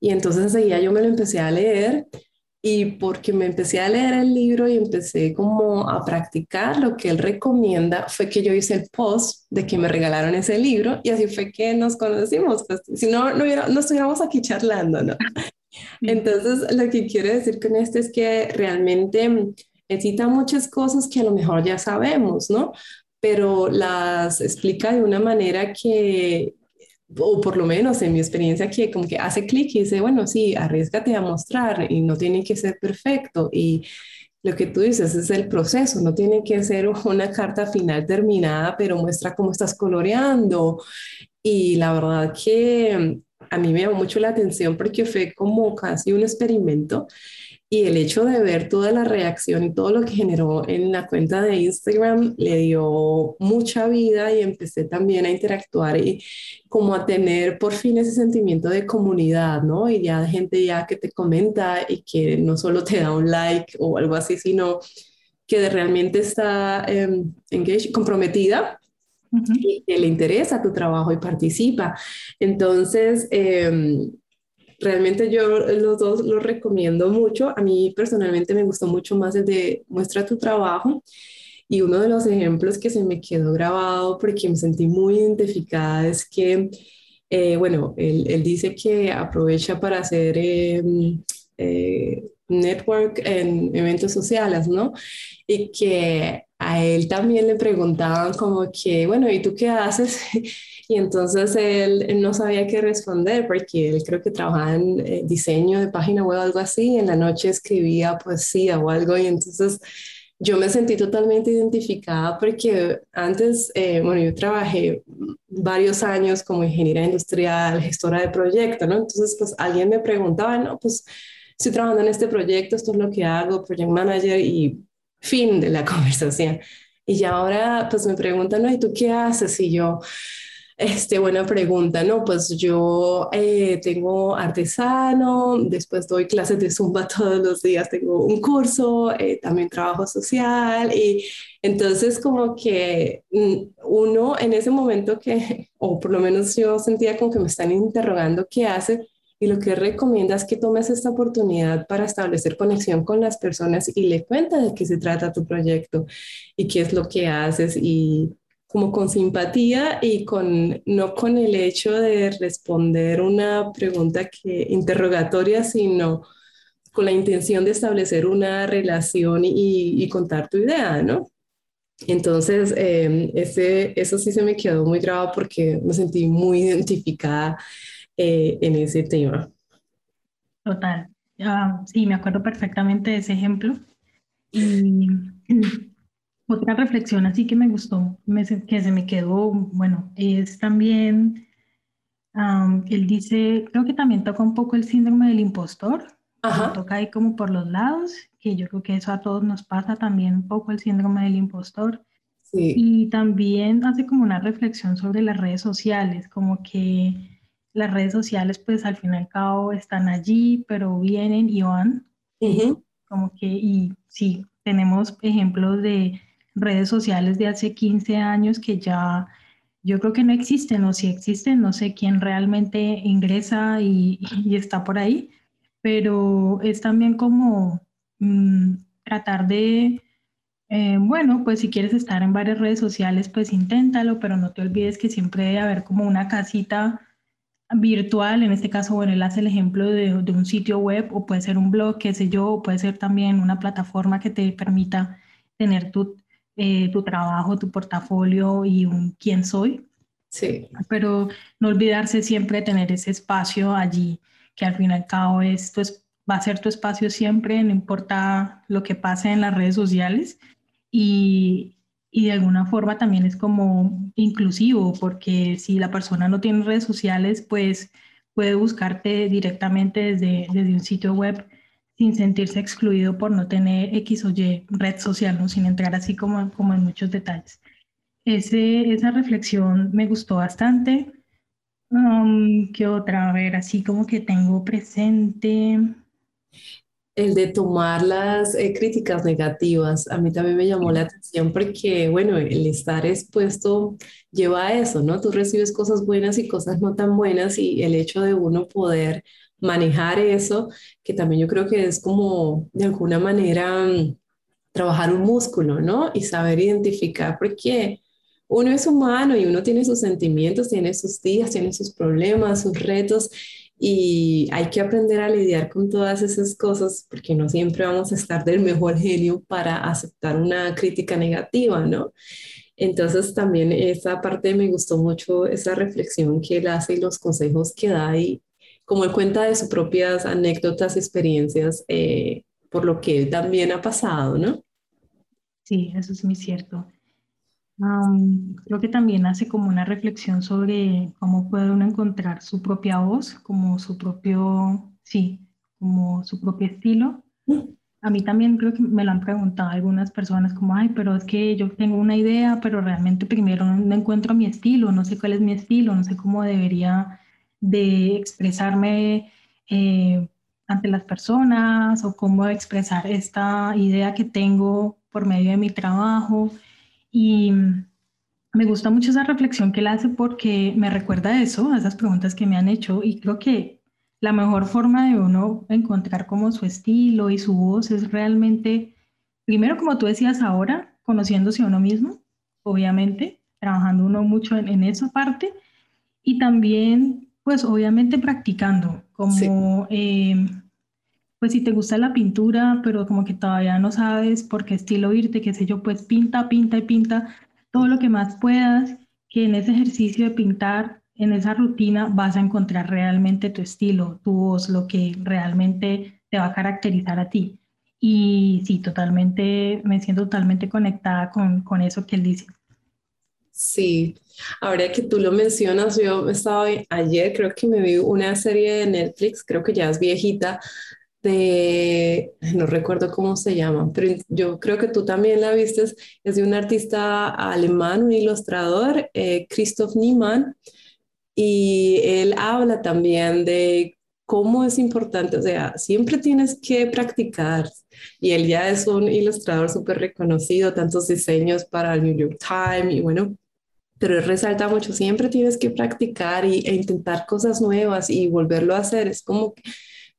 y entonces enseguida yo me lo empecé a leer y porque me empecé a leer el libro y empecé como a practicar lo que él recomienda, fue que yo hice el post de que me regalaron ese libro y así fue que nos conocimos. Pues, si no, no, no estuviéramos aquí charlando, ¿no? Entonces, lo que quiero decir con esto es que realmente necesita muchas cosas que a lo mejor ya sabemos, ¿no? Pero las explica de una manera que o por lo menos en mi experiencia que como que hace clic y dice, bueno, sí, arriesgate a mostrar y no tiene que ser perfecto y lo que tú dices es el proceso, no tiene que ser una carta final terminada, pero muestra cómo estás coloreando. Y la verdad que a mí me llamó mucho la atención porque fue como casi un experimento y el hecho de ver toda la reacción y todo lo que generó en la cuenta de Instagram le dio mucha vida y empecé también a interactuar y como a tener por fin ese sentimiento de comunidad, ¿no? Y ya gente ya que te comenta y que no solo te da un like o algo así, sino que realmente está eh, comprometida y que le interesa tu trabajo y participa. Entonces, em, realmente yo los dos los recomiendo mucho. A mí personalmente me gustó mucho más el de muestra tu trabajo. Y uno de los ejemplos que se me quedó grabado porque me sentí muy identificada es que, eh, bueno, él, él, dice que aprovecha para hacer em, eh, network en eventos sociales, ¿no? Y que a él también le preguntaban como que, bueno, ¿y tú qué haces? Y entonces él, no sabía qué responder porque él creo que trabajaba en eh, diseño de página web o algo así, y en la noche escribía poesía o algo y entonces yo me sentí totalmente identificada porque antes, eh, bueno, yo trabajé varios años como ingeniera industrial, gestora de proyectos, ¿no? Entonces, pues alguien me preguntaba, no, pues estoy trabajando en este proyecto, esto es lo que hago, project manager y fin de la conversación. Y ya ahora, pues me preguntan, ¿no? ¿Y tú qué haces? Y yo, este, buena pregunta, ¿no? Pues yo eh, tengo artesano, después doy clases de zumba todos los días, tengo un curso, eh, también trabajo social y entonces como que mm, uno en ese momento que, o por lo menos yo sentía como que me están interrogando qué hace y lo que recomienda es que tomes esta oportunidad para establecer conexión con las personas y le cuenta de qué se trata tu proyecto y qué es lo que haces y como con simpatía y con, no con el hecho de responder una pregunta que, interrogatoria, sino con la intención de establecer una relación y, contar tu idea, ¿no? Entonces, eh, ese, eso sí se me quedó muy grabado porque me sentí muy identificada eh, en ese tema. Total. sí, me acuerdo perfectamente de ese ejemplo. Y otra reflexión así que me gustó, que se me quedó, bueno, es también, él dice, creo que también toca un poco el síndrome del impostor, toca ahí como por los lados, que yo creo que eso a todos nos pasa también un poco el síndrome del impostor. Y también hace como una reflexión sobre las redes sociales, como que las redes sociales pues al fin y al cabo están allí, pero vienen y van. Como que, y sí, tenemos ejemplos de redes sociales de hace 15 años que ya yo creo que no existen o si existen, no sé quién realmente ingresa y, está por ahí, pero es también como mm, tratar de, eh, bueno, pues si quieres estar en varias redes sociales, pues inténtalo, pero no te olvides que siempre debe haber como una casita virtual, en este caso, bueno, él hace el ejemplo de, de un sitio web o puede ser un blog, qué sé yo, o puede ser también una plataforma que te permita tener tu eh, tu trabajo, tu portafolio y un quién soy. Sí. Pero no olvidarse siempre de tener ese espacio allí, que al fin y al cabo esto es, va a ser tu espacio siempre, no importa lo que pase en las redes sociales. Y, y de alguna forma también es como inclusivo, porque si la persona no tiene redes sociales, pues puede buscarte directamente desde, desde un sitio web sin sentirse excluido por no tener X o Y red social, ¿no? sin entrar así como, como en muchos detalles. Ese, esa reflexión me gustó bastante. Um, ¿Qué otra? A ver, así como que tengo presente. El de tomar las eh, críticas negativas, a mí también me llamó la atención porque, bueno, el estar expuesto lleva a eso, ¿no? Tú recibes cosas buenas y cosas no tan buenas y el hecho de uno poder manejar eso, que también yo creo que es como de alguna manera mm, trabajar un músculo, ¿no? Y saber identificar, porque uno es humano y uno tiene sus sentimientos, tiene sus días, tiene sus problemas, sus retos, y hay que aprender a lidiar con todas esas cosas, porque no siempre vamos a estar del mejor genio para aceptar una crítica negativa, ¿no? Entonces también esa parte me gustó mucho, esa reflexión que él hace y los consejos que da y como él cuenta de sus propias anécdotas, experiencias, eh, por lo que también ha pasado, ¿no? Sí, eso es muy cierto. creo que también hace como una reflexión sobre cómo puede uno encontrar su propia voz, como su propio, sí, como su propio estilo. A mí también creo que me lo han preguntado algunas personas como, ay, pero es que yo tengo una idea, pero realmente primero no encuentro mi estilo, no sé cuál es mi estilo, no sé cómo debería de expresarme eh, ante las personas o cómo expresar esta idea que tengo por medio de mi trabajo. Y me gusta mucho esa reflexión que él hace porque me recuerda eso, a esas preguntas que me han hecho y creo que la mejor forma de uno encontrar como su estilo y su voz es realmente, primero como tú decías ahora, conociéndose a uno mismo, obviamente, trabajando uno mucho en esa parte y también pues obviamente practicando, como, eh, pues si te gusta la pintura, pero como que todavía no sabes por qué estilo irte, qué sé yo, pues pinta, pinta y pinta todo lo que más puedas, que en ese ejercicio de pintar, en esa rutina, vas a encontrar realmente tu estilo, tu voz, lo que realmente te va a caracterizar a ti. Y sí, totalmente, me siento totalmente conectada con, con eso que él dice. Sí, ahora que tú lo mencionas, yo estaba ayer, creo que me vi una serie de Netflix, creo que ya es viejita, de, no recuerdo cómo se llama, pero yo creo que tú también la viste, es de un artista alemán, un ilustrador, eh, Christoph Niemann, y él habla también de cómo es importante, o sea, siempre tienes que practicar. Y él ya es un ilustrador súper reconocido, tantos diseños para el New York Times y bueno, pero resalta mucho, siempre tienes que practicar y, e intentar cosas nuevas y volverlo a hacer. Es como que,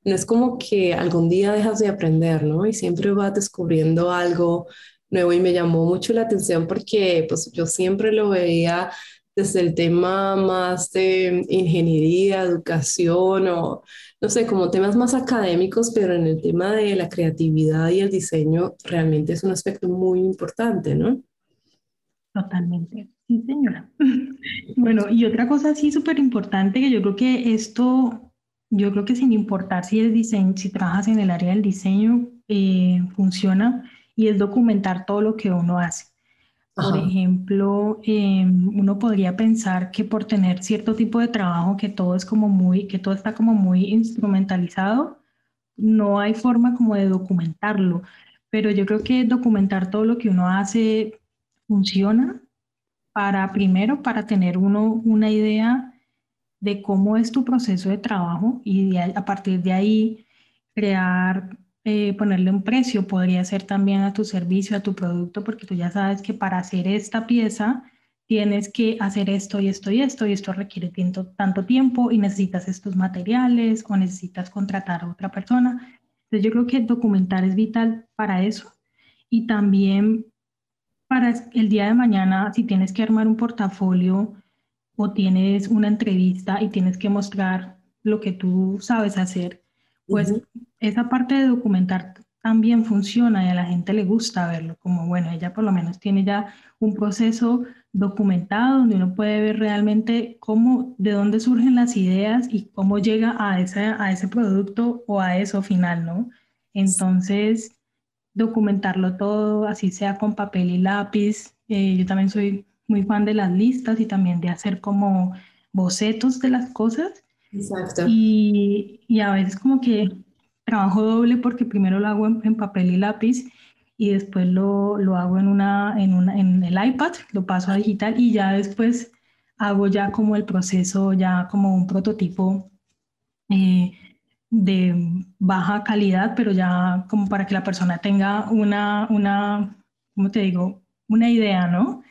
no es como que algún día dejas de aprender, ¿no? Y siempre vas descubriendo algo nuevo y me llamó mucho la atención porque pues yo siempre lo veía desde el tema más de ingeniería, educación o no sé, como temas más académicos, pero en el tema de la creatividad y el diseño realmente es un aspecto muy importante, ¿no? Totalmente. Sí, señora. Bueno, y otra cosa sí súper importante que yo creo que esto, yo creo que sin importar si es diseño, si trabajas en el área del diseño, eh, funciona y es documentar todo lo que uno hace. Por ejemplo, em, uno podría pensar que por tener cierto tipo de trabajo que todo es como muy, que todo está como muy instrumentalizado, no hay forma como de documentarlo. Pero yo creo que documentar todo lo que uno hace funciona para primero, para tener uno una idea de cómo es tu proceso de trabajo y a partir de ahí crear, eh, ponerle un precio, podría ser también a tu servicio, a tu producto, porque tú ya sabes que para hacer esta pieza tienes que hacer esto y esto y esto y esto requiere tanto, tanto tiempo y necesitas estos materiales o necesitas contratar a otra persona. Entonces yo creo que documentar es vital para eso y también para el día de mañana, si tienes que armar un portafolio o tienes una entrevista y tienes que mostrar lo que tú sabes hacer, pues esa parte de documentar también funciona y a la gente le gusta verlo, como bueno, ella por lo menos tiene ya un proceso documentado donde uno puede ver realmente cómo, de dónde surgen las ideas y cómo llega a ese, a ese producto o a eso final, ¿no? Entonces, documentarlo todo, así sea con papel y lápiz. Eh, yo también soy muy fan de las listas y también de hacer como bocetos de las cosas. Exacto. Y, y a veces como que trabajo doble porque primero lo hago en, papel y lápiz y después lo, lo hago en, una, en, una, en el iPad, lo paso a digital y ya después hago ya como el proceso, ya como un prototipo eh, de baja calidad, pero ya como para que la persona tenga una, una ¿cómo te digo? Una idea, ¿no?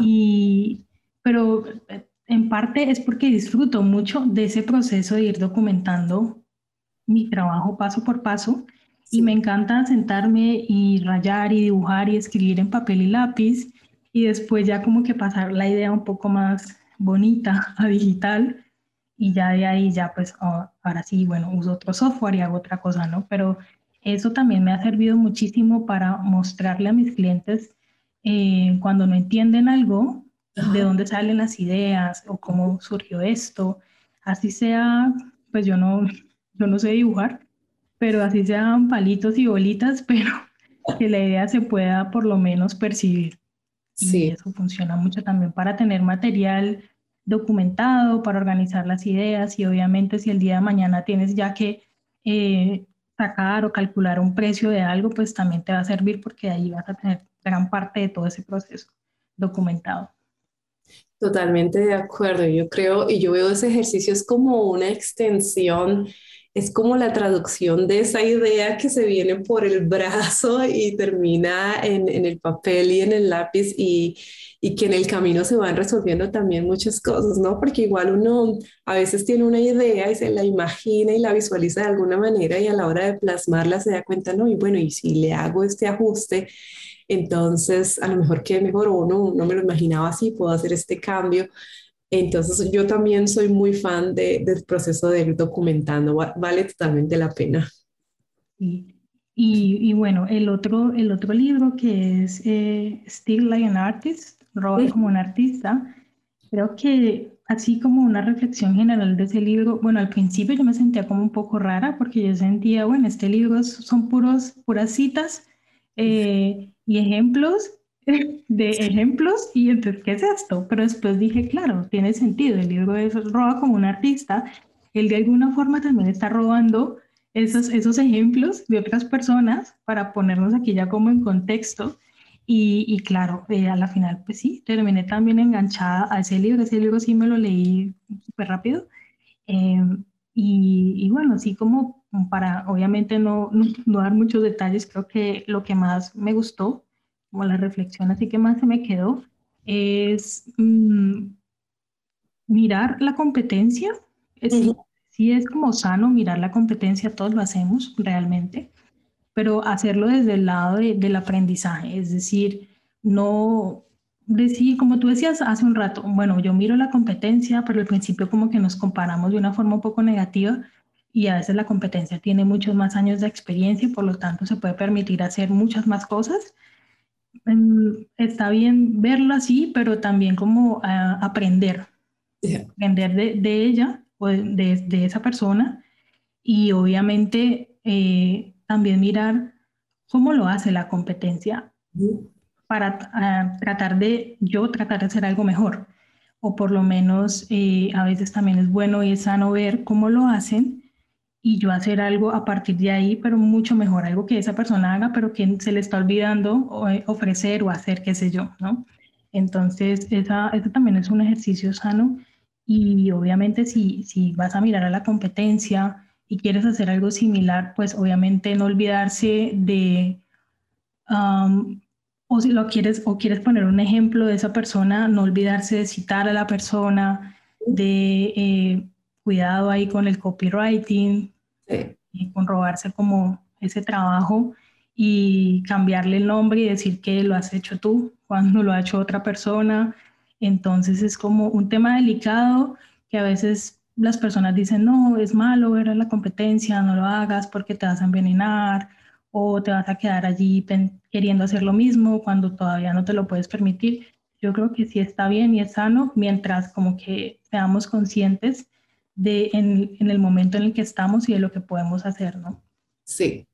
Y, pero eh, en parte es porque disfruto mucho de ese proceso de ir documentando mi trabajo paso por paso y me encanta sentarme y rayar y dibujar y escribir en papel y lápiz y después ya como que pasar la idea un poco más bonita a digital y ya de ahí ya pues oh, ahora sí, bueno, uso otro software y hago otra cosa, ¿no? Pero eso también me ha servido muchísimo para mostrarle a mis clientes eh, cuando no entienden algo, de dónde salen las ideas o cómo surgió esto, así sea, pues yo no, yo no sé dibujar, pero así sean palitos y bolitas, pero que la idea se pueda por lo menos percibir. Sí. Y eso funciona mucho también para tener material documentado, para organizar las ideas y obviamente si el día de mañana tienes ya que eh, sacar o calcular un precio de algo, pues también te va a servir porque ahí vas a tener gran parte de todo ese proceso documentado. Totalmente de acuerdo, yo creo y yo veo ese ejercicio es como una extensión es como la traducción de esa idea que se viene por el brazo y termina en, el papel y en el lápiz y, y, que en el camino se van resolviendo también muchas cosas, ¿no? Porque igual uno a veces tiene una idea y se la imagina y la visualiza de alguna manera y a la hora de plasmarla se da cuenta, no, y bueno, y si le hago este ajuste, entonces a lo mejor que mejor o no, no me lo imaginaba así, puedo hacer este cambio. Entonces yo también soy muy fan de, del proceso de ir documentando, vale totalmente la pena. Y, y, bueno, el otro, el otro libro que es eh, Still Like an Artist, Roba como un artista, creo que así como una reflexión general de ese libro, bueno, al principio yo me sentía como un poco rara porque yo sentía, bueno, este libro son puros, puras citas eh, y ejemplos de ejemplos y entonces, ¿qué es esto? Pero después dije, claro, tiene sentido, el libro es roba como un artista, él de alguna forma también está robando esos, esos ejemplos de otras personas para ponernos aquí ya como en contexto. Y, y claro, eh, a la final, pues sí, terminé también enganchada a ese libro, ese libro sí me lo leí súper rápido. Em, y, y, bueno, así como para obviamente no, no, no dar muchos detalles, creo que lo que más me gustó como la reflexión así que más se me quedó, es mm, mirar la competencia. Es, Sí es como sano mirar la competencia, todos lo hacemos realmente, pero hacerlo desde el lado del aprendizaje, es decir, no decir, como tú decías hace un rato, bueno, yo miro la competencia, pero al principio como que nos comparamos de una forma un poco negativa y a veces la competencia tiene muchos más años de experiencia y por lo tanto se puede permitir hacer muchas más cosas está bien verlo así, pero también como ah, aprender, aprender de, ella o de, de, esa persona y obviamente eh, también mirar cómo lo hace la competencia para ah, tratar de yo tratar de hacer algo mejor. O por lo menos eh, a veces también es bueno y es sano ver cómo lo hacen y yo hacer algo a partir de ahí, pero mucho mejor, algo que esa persona haga, pero que se le está olvidando eh, ofrecer o hacer, qué sé yo, ¿no? Entonces, esa, eso también es un ejercicio sano y obviamente si, si vas a mirar a la competencia y quieres hacer algo similar, pues obviamente no olvidarse de, o si lo quieres, o quieres poner un ejemplo de esa persona, no olvidarse de citar a la persona, de... Eh, cuidado ahí con el copywriting, y con robarse como ese trabajo y cambiarle el nombre y decir que lo has hecho tú cuando lo ha hecho otra persona. Entonces es como un tema delicado que a veces las personas dicen, no, es malo ver la competencia, no lo hagas porque te vas a envenenar o te vas a quedar allí queriendo hacer lo mismo cuando todavía no te lo puedes permitir. Yo creo que sí está bien y es sano mientras como que seamos conscientes de en, en, el momento en el que estamos y de lo que podemos hacer, ¿no? Sí,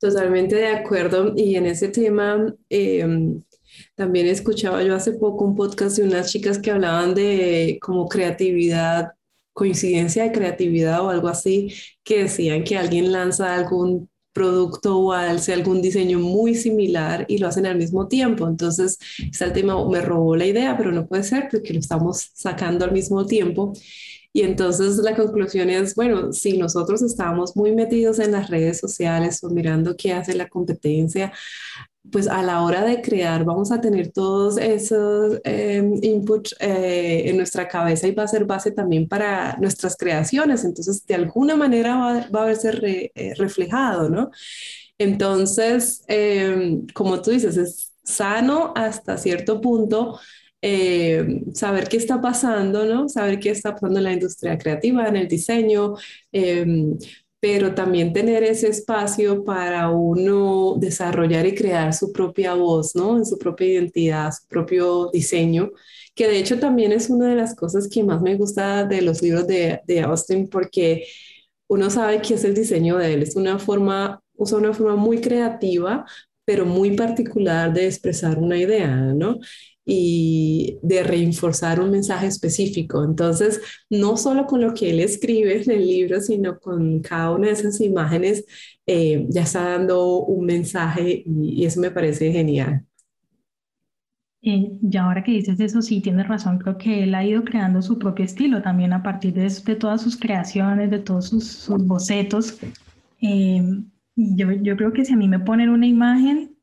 totalmente de acuerdo. Y en ese tema, em, también escuchaba yo hace poco un podcast de unas chicas que hablaban de como creatividad, coincidencia de creatividad o algo así, que decían que alguien lanza algún producto o hace algún diseño muy similar y lo hacen al mismo tiempo. Entonces, está el tema, me robó la idea, pero no puede ser porque lo estamos sacando al mismo tiempo. Y entonces la conclusión es, bueno, si nosotros estamos muy metidos en las redes sociales o mirando qué hace la competencia, pues a la hora de crear vamos a tener todos esos em, inputs eh, en nuestra cabeza y va a ser base también para nuestras creaciones. Entonces, de alguna manera va, a verse eh, reflejado, ¿no? Entonces, em, como tú dices, es sano hasta cierto punto eh, saber qué está pasando, ¿no? Saber qué está pasando en la industria creativa, en el diseño, em, pero también tener ese espacio para uno desarrollar y crear su propia voz, ¿no? En su propia identidad, su propio diseño, que de hecho también es una de las cosas que más me gusta de los libros de, de Austin, porque uno sabe que es el diseño de él, es una forma, usa una forma muy creativa, pero muy particular de expresar una idea, ¿no? Y de reforzar un mensaje específico. Entonces, no solo con lo que él escribe en el libro, sino con cada una de esas imágenes, eh, ya está dando un mensaje y, eso me parece genial. Eh, y ahora que dices eso, sí, tienes razón, creo que él ha ido creando su propio estilo también a partir de, de todas sus creaciones, de todos sus, bocetos. Eh, yo, yo creo que si a mí me ponen una imagen,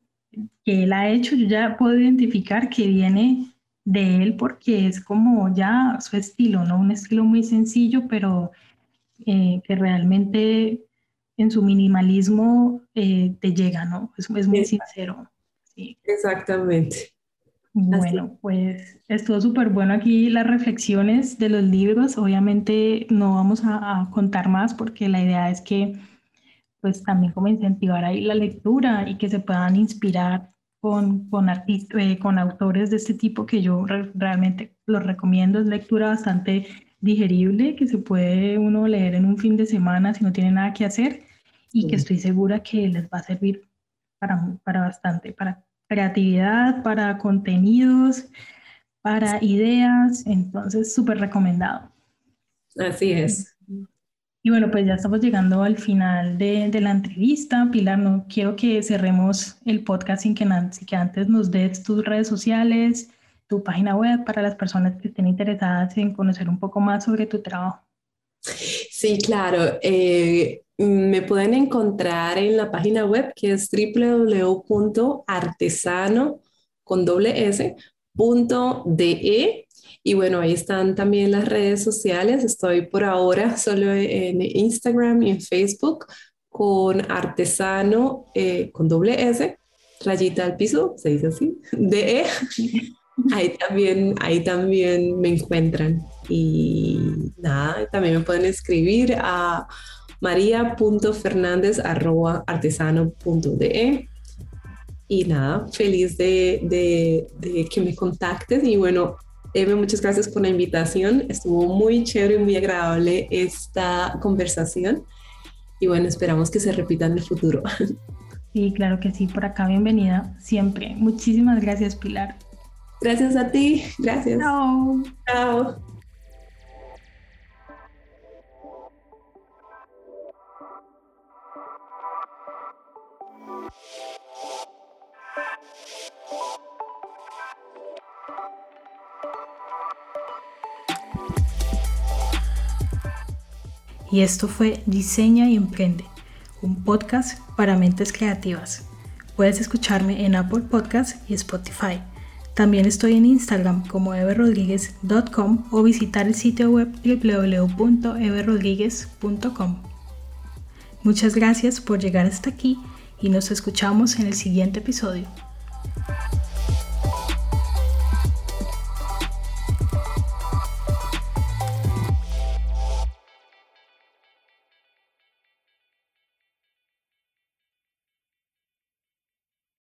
que él ha hecho, yo ya puedo identificar que viene de él porque es como ya su estilo, ¿no? Un estilo muy sencillo, pero eh, que realmente en su minimalismo eh, te llega, ¿no? Es, es muy sincero. Exactamente. Bueno, pues estuvo súper bueno aquí las reflexiones de los libros. Obviamente no vamos a contar más porque la idea es que pues también como incentivar ahí la lectura y que se puedan inspirar con, con, eh, con autores de este tipo que yo realmente los recomiendo. Es lectura bastante digerible que se puede uno leer en un fin de semana si no tiene nada que hacer y que estoy segura que les va a servir para, para bastante, para creatividad, para contenidos, para ideas. Entonces, súper recomendado. Así es. Y bueno, pues ya estamos llegando al final de, de, la entrevista. Pilar, no quiero que cerremos el podcast sin que, antes nos des tus redes sociales, tu página web para las personas que estén interesadas en conocer un poco más sobre tu trabajo. Sí, claro. Eh, me pueden encontrar en la página web que es www.artesano s, .de y bueno, ahí están también las redes sociales. Estoy por ahora solo en Instagram y en Facebook con artesano eh, con doble S, rayita al piso, se dice así, de E. Ahí también, ahí también me encuentran. Y nada, también me pueden escribir a maria.fernández.artesano.de. Y nada, feliz de, de, de que me contactes. Y bueno, Eve, muchas gracias por la invitación. Estuvo muy chévere y muy agradable esta conversación. Y bueno, esperamos que se repita en el futuro. Sí, claro que sí. Por acá, bienvenida siempre. Muchísimas gracias, Pilar. Gracias a ti. Gracias. Chao. Chao. Y esto fue Diseña y Emprende, un podcast para mentes creativas. Puedes escucharme en Apple Podcasts y Spotify. También estoy en Instagram como everrodriguez.com o visitar el sitio web www.everrodriguez.com. Muchas gracias por llegar hasta aquí y nos escuchamos en el siguiente episodio.